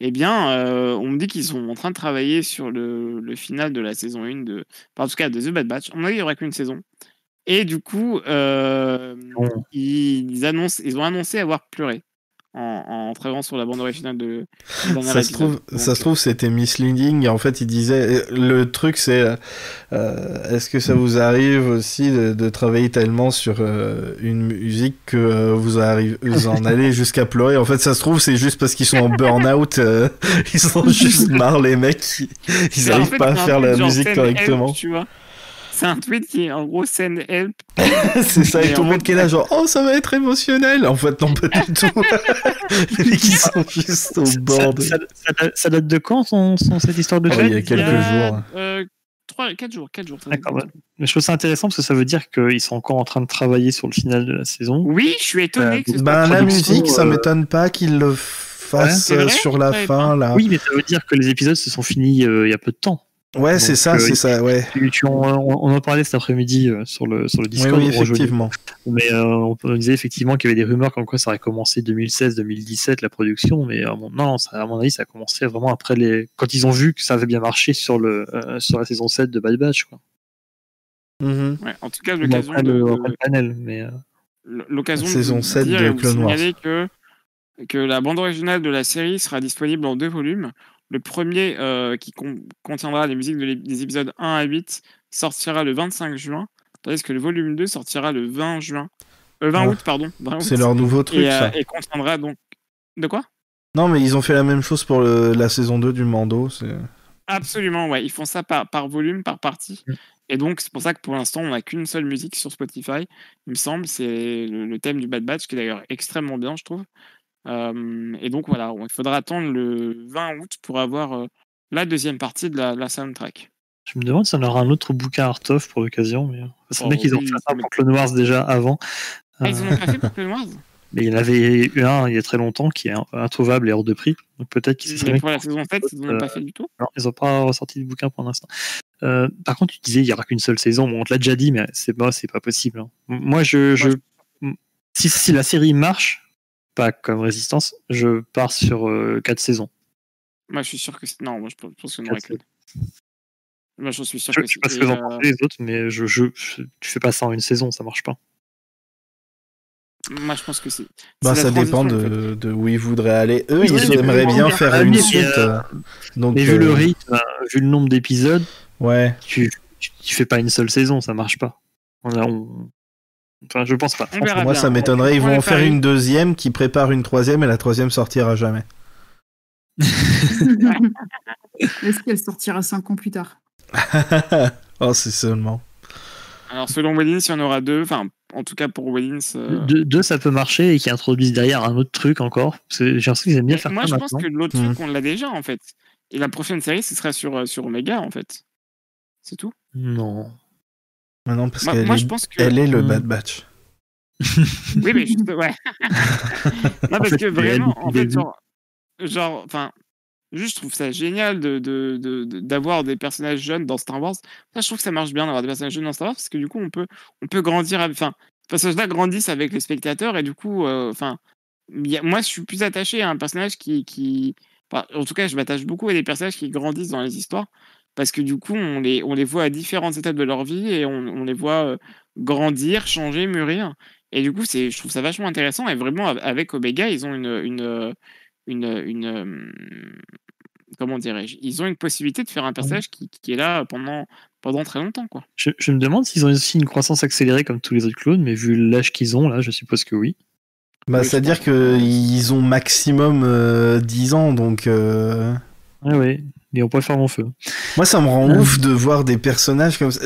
eh bien, euh, on me dit qu'ils sont en train de travailler sur le, le final de la saison 1 de, enfin, en tout cas de The Bad Batch. On a dit qu'il n'y aurait qu'une saison. Et du coup, euh, ils, annoncent, ils ont annoncé avoir pleuré en, en travaillant sur la bande originale de, Ça se trouve, Donc, ça se trouve, c'était misleading. En fait, il disait, le truc, c'est, euh, euh, est-ce que ça vous arrive aussi de, de travailler tellement sur euh, une musique que euh, vous, arrivez, vous en allez jusqu'à pleurer? En fait, ça se trouve, c'est juste parce qu'ils sont en burn-out. euh, ils sont juste marre, les mecs. Ils, ils Mais en arrivent fait, pas à faire la musique correctement. help, tu vois. C'est un tweet qui est en gros send help. c'est ça, et Mais tout le monde fait, qui est là, genre, oh, ça va être émotionnel. En fait, non, pas du tout. les mecs, ils sont juste au bord de. ça- ça date- ça date de quand son, son- cette histoire de Oh, il y a quelques jours. Euh, 3, 4 jours, 4 jours. D'accord. Mais je trouve ça intéressant parce que ça veut dire qu'ils sont encore en train de travailler sur le final de la saison. Oui, je suis étonné Euh, que ce soit Ben, la musique, ça euh, m'étonne pas qu'ils le fassent Ouais, euh, sur la fin, là. Oui, mais ça veut dire que les épisodes se sont finis euh, il y a peu de temps. Ouais, c'est ça, euh, c'est ça, ouais. Tu- tu- on, en parlait cet après-midi euh, sur le, sur le Discord. oui, effectivement. Mais euh, on, on disait effectivement qu'il y avait des rumeurs comme quoi ça aurait commencé 2016-2017 la production, mais à mon, non, ça, à mon avis, ça a commencé vraiment après les. Quand ils ont vu que ça avait bien marché sur, le, euh, sur la saison 7 de Bad Batch. Quoi. Mhm. Ouais, en tout cas, l'occasion de, le, panel. Mais, euh, l'occasion Saison de 7 dire de Clone Wars. que, que la bande originale de la série sera disponible en deux volumes. Le premier, euh, qui con- contiendra les musiques de des épisodes 1 à 8, sortira le 25 juin, tandis que le volume 2 sortira le 20 juin. Euh, 20 Ah. août, pardon. 20 août. C'est leur nouveau truc, et, euh, ça. et contiendra donc. De quoi? Non, mais ils ont fait la même chose pour le- la saison 2 du Mando. c'est- Absolument, ouais. Ils font ça par, par volume, par partie. Mm. Et donc, c'est pour ça que pour l'instant, on n'a qu'une seule musique sur Spotify. Il me semble, c'est le, le thème du Bad Batch, qui est d'ailleurs extrêmement bien, je trouve. Euh, et donc, voilà, il faudra attendre le 20 août pour avoir euh, la deuxième partie de la, la soundtrack. je me demande si on aura un autre bouquin art of pour l'occasion. Mais... C'est Oh, bien qu'ils ont fait ça pour Clone Wars déjà avant. Ah, ils en Euh, ont pas fait pour Clone Wars? mais il y en avait eu un il y a très longtemps qui est introuvable et hors de prix. Donc peut-être qu'ils se pour la saison 7, ils n'en ont Euh, pas fait du tout? Non, ils n'ont pas ressorti de bouquin pour l'instant. Euh, par contre, tu disais il n'y aura qu'une seule saison. Bon, on te l'a déjà dit, mais c'est pas, c'est pas possible. hein. Moi, je, je, si, si la série marche, pas comme Résistance, je pars sur euh, quatre saisons. Moi, je suis sûr que c'est. Non, moi, je pense aurait Quatre qu'une. Moi, je suis sûr Je, que je sais pas ce que vous en euh, pensez les autres, mais je, je, je- tu fais pas ça en une saison, ça marche pas. Moi, je pense que c'est. Bah, ça dépend transition, en fait. de, de où ils voudraient aller. Eux, Oui, ils aimeraient bien faire une suite. euh, euh, donc, Mais vu euh, le rythme, euh, vu le nombre d'épisodes, Ouais. tu, tu, tu fais pas une seule saison, ça marche pas. On a- on- Enfin, je pense pas. Moi, bien. ça m'étonnerait. Ils On vont en faire une deuxième qui prépare une troisième et la troisième sortira jamais. Est-ce qu'elle sortira 5 ans plus tard? Oh, c'est seulement. Alors, selon Wellins, il y en aura deux. Enfin, en tout cas, pour Wellins. euh, Deux, deux, ça peut marcher et qui introduisent derrière un autre truc encore. J'ai l'impression qu'ils aiment bien faire Moi, ça je pense que l'autre truc, on l'a déjà, en fait. Et la prochaine série, ce sera sur, euh, sur Omega, en fait. C'est tout? Non. Maintenant, parce Moi, qu'elle est, je pense que. elle est le Hmm. Bad Batch. Oui, mais juste. Ouais. non, parce fait, que vraiment, en fait, genre. Genre, enfin. Juste, je trouve ça génial de, de, de- de- d'avoir des personnages jeunes dans Star Wars. Ça, je trouve que ça marche bien d'avoir des personnages jeunes dans Star Wars parce que du coup, on peut, on peut grandir. avec- Enfin, ces personnages-là grandissent avec les spectateurs et du coup, euh, enfin, moi, je suis plus attaché à un personnage qui, qui, enfin, en tout cas, je m'attache beaucoup à des personnages qui grandissent dans les histoires parce que du coup, on les, on les voit à différentes étapes de leur vie et on, on les voit euh, grandir, changer, mûrir. Et du coup, c'est, je trouve ça vachement intéressant. Et vraiment, av- avec Omega, ils ont une, une, une, une, comment dirais-je, ils ont une possibilité de faire un personnage qui, qui est là pendant, pendant très longtemps, quoi. Je, je me demande s'ils ont aussi une croissance accélérée comme tous les autres clones, mais vu l'âge qu'ils ont, là, je suppose que oui. Bah, Oui, c'est-à-dire qu'ils ont maximum euh, 10 ans, donc. euh, Ouais, ouais. Et on pourrait faire mon feu. Moi, ça me rend Ouais. ouf de voir des personnages comme ça.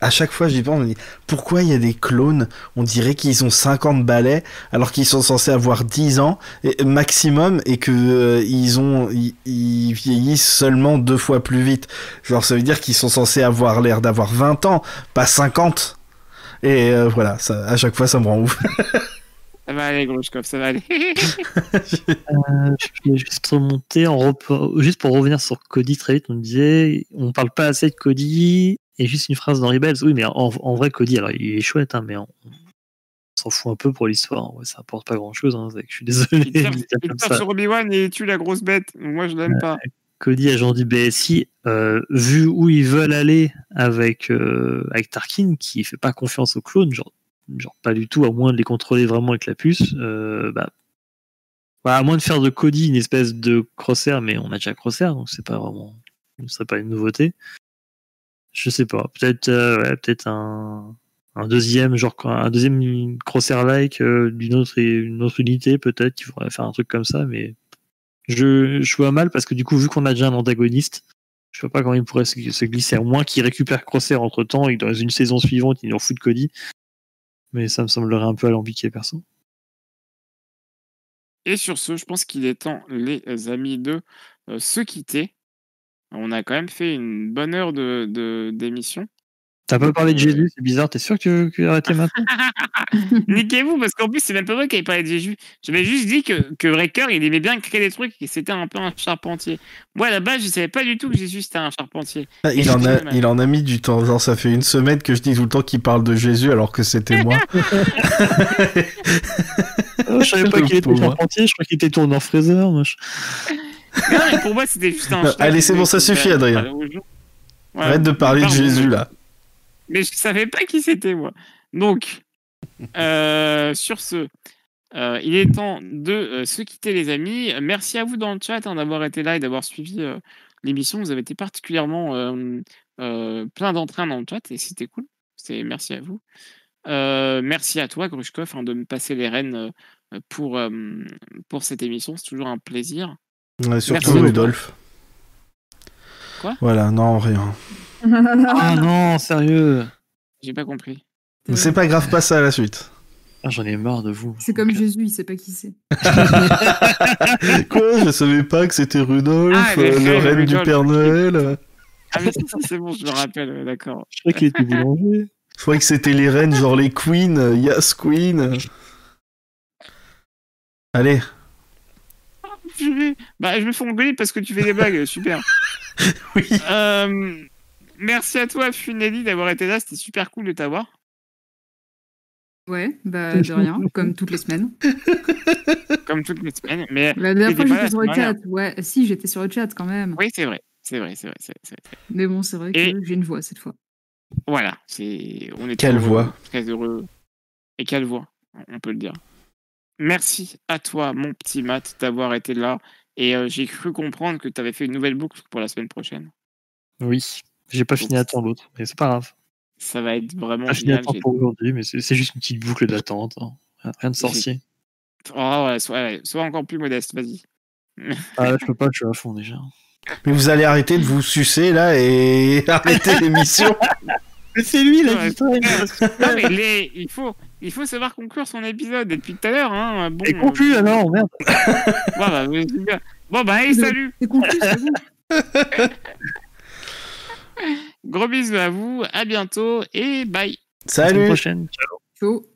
À chaque fois, j'y pense, je me dis, pourquoi il y a des clones? On dirait qu'ils ont 50 balais, alors qu'ils sont censés avoir 10 ans et, maximum, et que euh, ils ont, ils, ils vieillissent seulement deux fois plus vite. Genre, ça veut dire qu'ils sont censés avoir l'air d'avoir 20 ans, pas 50. Et euh, voilà, ça, à chaque fois, ça me rend ouf. Ça va aller, Grushkov, ça va aller. Euh, je vais juste remonter, en rep- juste pour revenir sur Cody très vite, on disait, on parle pas assez de Cody, et juste une phrase d'Henry Bells. Oui, mais en, en vrai, Cody, alors il est chouette, hein, mais on, s'en fout un peu pour l'histoire. Ouais, ça apporte pas grand chose. je suis désolé. Il ça. sur Obi-Wan et il tue la grosse bête. Moi, je l'aime pas. Cody, agent du BSI, euh, vu où ils veulent aller avec, euh, avec Tarkin, qui fait pas confiance aux clones, genre, genre pas du tout, à moins de les contrôler vraiment avec la puce, euh, bah, bah, à moins de faire de Cody une espèce de crosshair, mais on a déjà crosshair, donc c'est pas vraiment, ce serait pas une nouveauté. Je sais pas, peut-être, euh, peut-être un, un deuxième, genre un deuxième crosshair-like euh, d'une autre, une autre unité, peut-être, qui pourrait faire un truc comme ça, mais je, je vois mal parce que du coup, vu qu'on a déjà un antagoniste, je vois pas comment il pourrait se, se glisser, à moins qu'il récupère Crosshair entre temps et que dans une saison suivante, il en fout de Cody. Mais ça me semblerait un peu alambiqué, perso. Et sur ce, je pense qu'il est temps, les amis, de euh, se quitter. On a quand même fait une bonne heure de d'émission. T'as pas parlé de Jésus, c'est bizarre, t'es sûr que tu veux, que arrêter maintenant Niquez-vous, parce qu'en plus, c'est même pas moi qui avais parlé de Jésus. J'avais juste dit que, que Wrecker, il aimait bien créer des trucs et c'était un peu un charpentier. Moi, à la base, je savais pas du tout que Jésus, c'était un charpentier. Ah, Il en, je a, il en a mis du temps. Genre, ça fait une semaine que je dis tout le temps qu'il parle de Jésus alors que c'était moi. Oh, Je savais pas qu'il était charpentier, je crois qu'il était tourné en fraiseur. moi, je- Non, mais pour moi, c'était juste un allez, c'est bon, ça suffit, Adrien. Arrête de parler de Jésus là. Mais je savais pas qui c'était, moi. Donc, euh, sur ce, euh, il est temps de euh, se quitter, les amis. Merci à vous dans le chat hein, d'avoir été là et d'avoir suivi euh, l'émission. Vous avez été particulièrement euh, euh, plein d'entrain dans le chat et c'était cool. C'est merci à vous. Euh, merci à toi, Grushkov, hein, de me passer les rênes euh, pour, euh, pour cette émission. C'est toujours un plaisir. Ouais, surtout. Rudolf. Quoi? Voilà, non, rien. Ah non, sérieux J'ai pas compris. C'est pas grave, pas ça à la suite. Ah, J'en ai marre de vous. C'est comme Jésus, il sait pas qui c'est. Quoi Je savais pas que c'était Rudolf, Ah, euh, le reine du. Père Noël. Ah, mais c'est bon, je me rappelle, d'accord. Je crois qu'il était boulanger. Je croyais que c'était les reines, genre les queens, euh, Yas Queen. Allez, Je vais- Bah, je me fais engueuler parce que tu fais des blagues, super. oui. Euh, merci à toi, Funeli, d'avoir été là. C'était super cool de t'avoir. Ouais, bah de rien, comme toutes les semaines. Comme toutes les semaines. Mais La dernière fois, j'étais sur le chat. Ouais, si, j'étais sur le chat quand même. oui, c'est vrai. C'est vrai, c'est vrai. c'est- c'est vrai. Mais bon, c'est vrai que j'ai une voix cette fois. Voilà. C'est... On est Quelle heureux, voix. Très heureux. Et quelle voix, on peut le dire. Merci à toi, mon petit Matt, d'avoir été là. Et euh, j'ai cru comprendre que tu avais fait une nouvelle boucle pour la semaine prochaine. Oui, j'ai pas fini à temps l'autre, mais c'est pas grave. Ça va être vraiment Pas fini à temps pour aujourd'hui, mais c'est juste une petite boucle d'attente. hein. Rien de sorcier. Oh, ouais, sois, ouais, sois encore plus modeste, vas-y. Ah là, je peux pas, je suis à fond déjà. Mais vous allez arrêter de vous sucer là et arrêter l'émission. Mais c'est lui Ouais, la Non, mais les- il, faut, il faut savoir conclure son épisode depuis tout à l'heure. Hein. Bon, Et conclu euh, alors, merde. Bon, bah. Bon, bah, allez, salut. C'est conclu, c'est bon. Gros bisous à vous. À bientôt et bye. À la Salut prochaine. Ciao.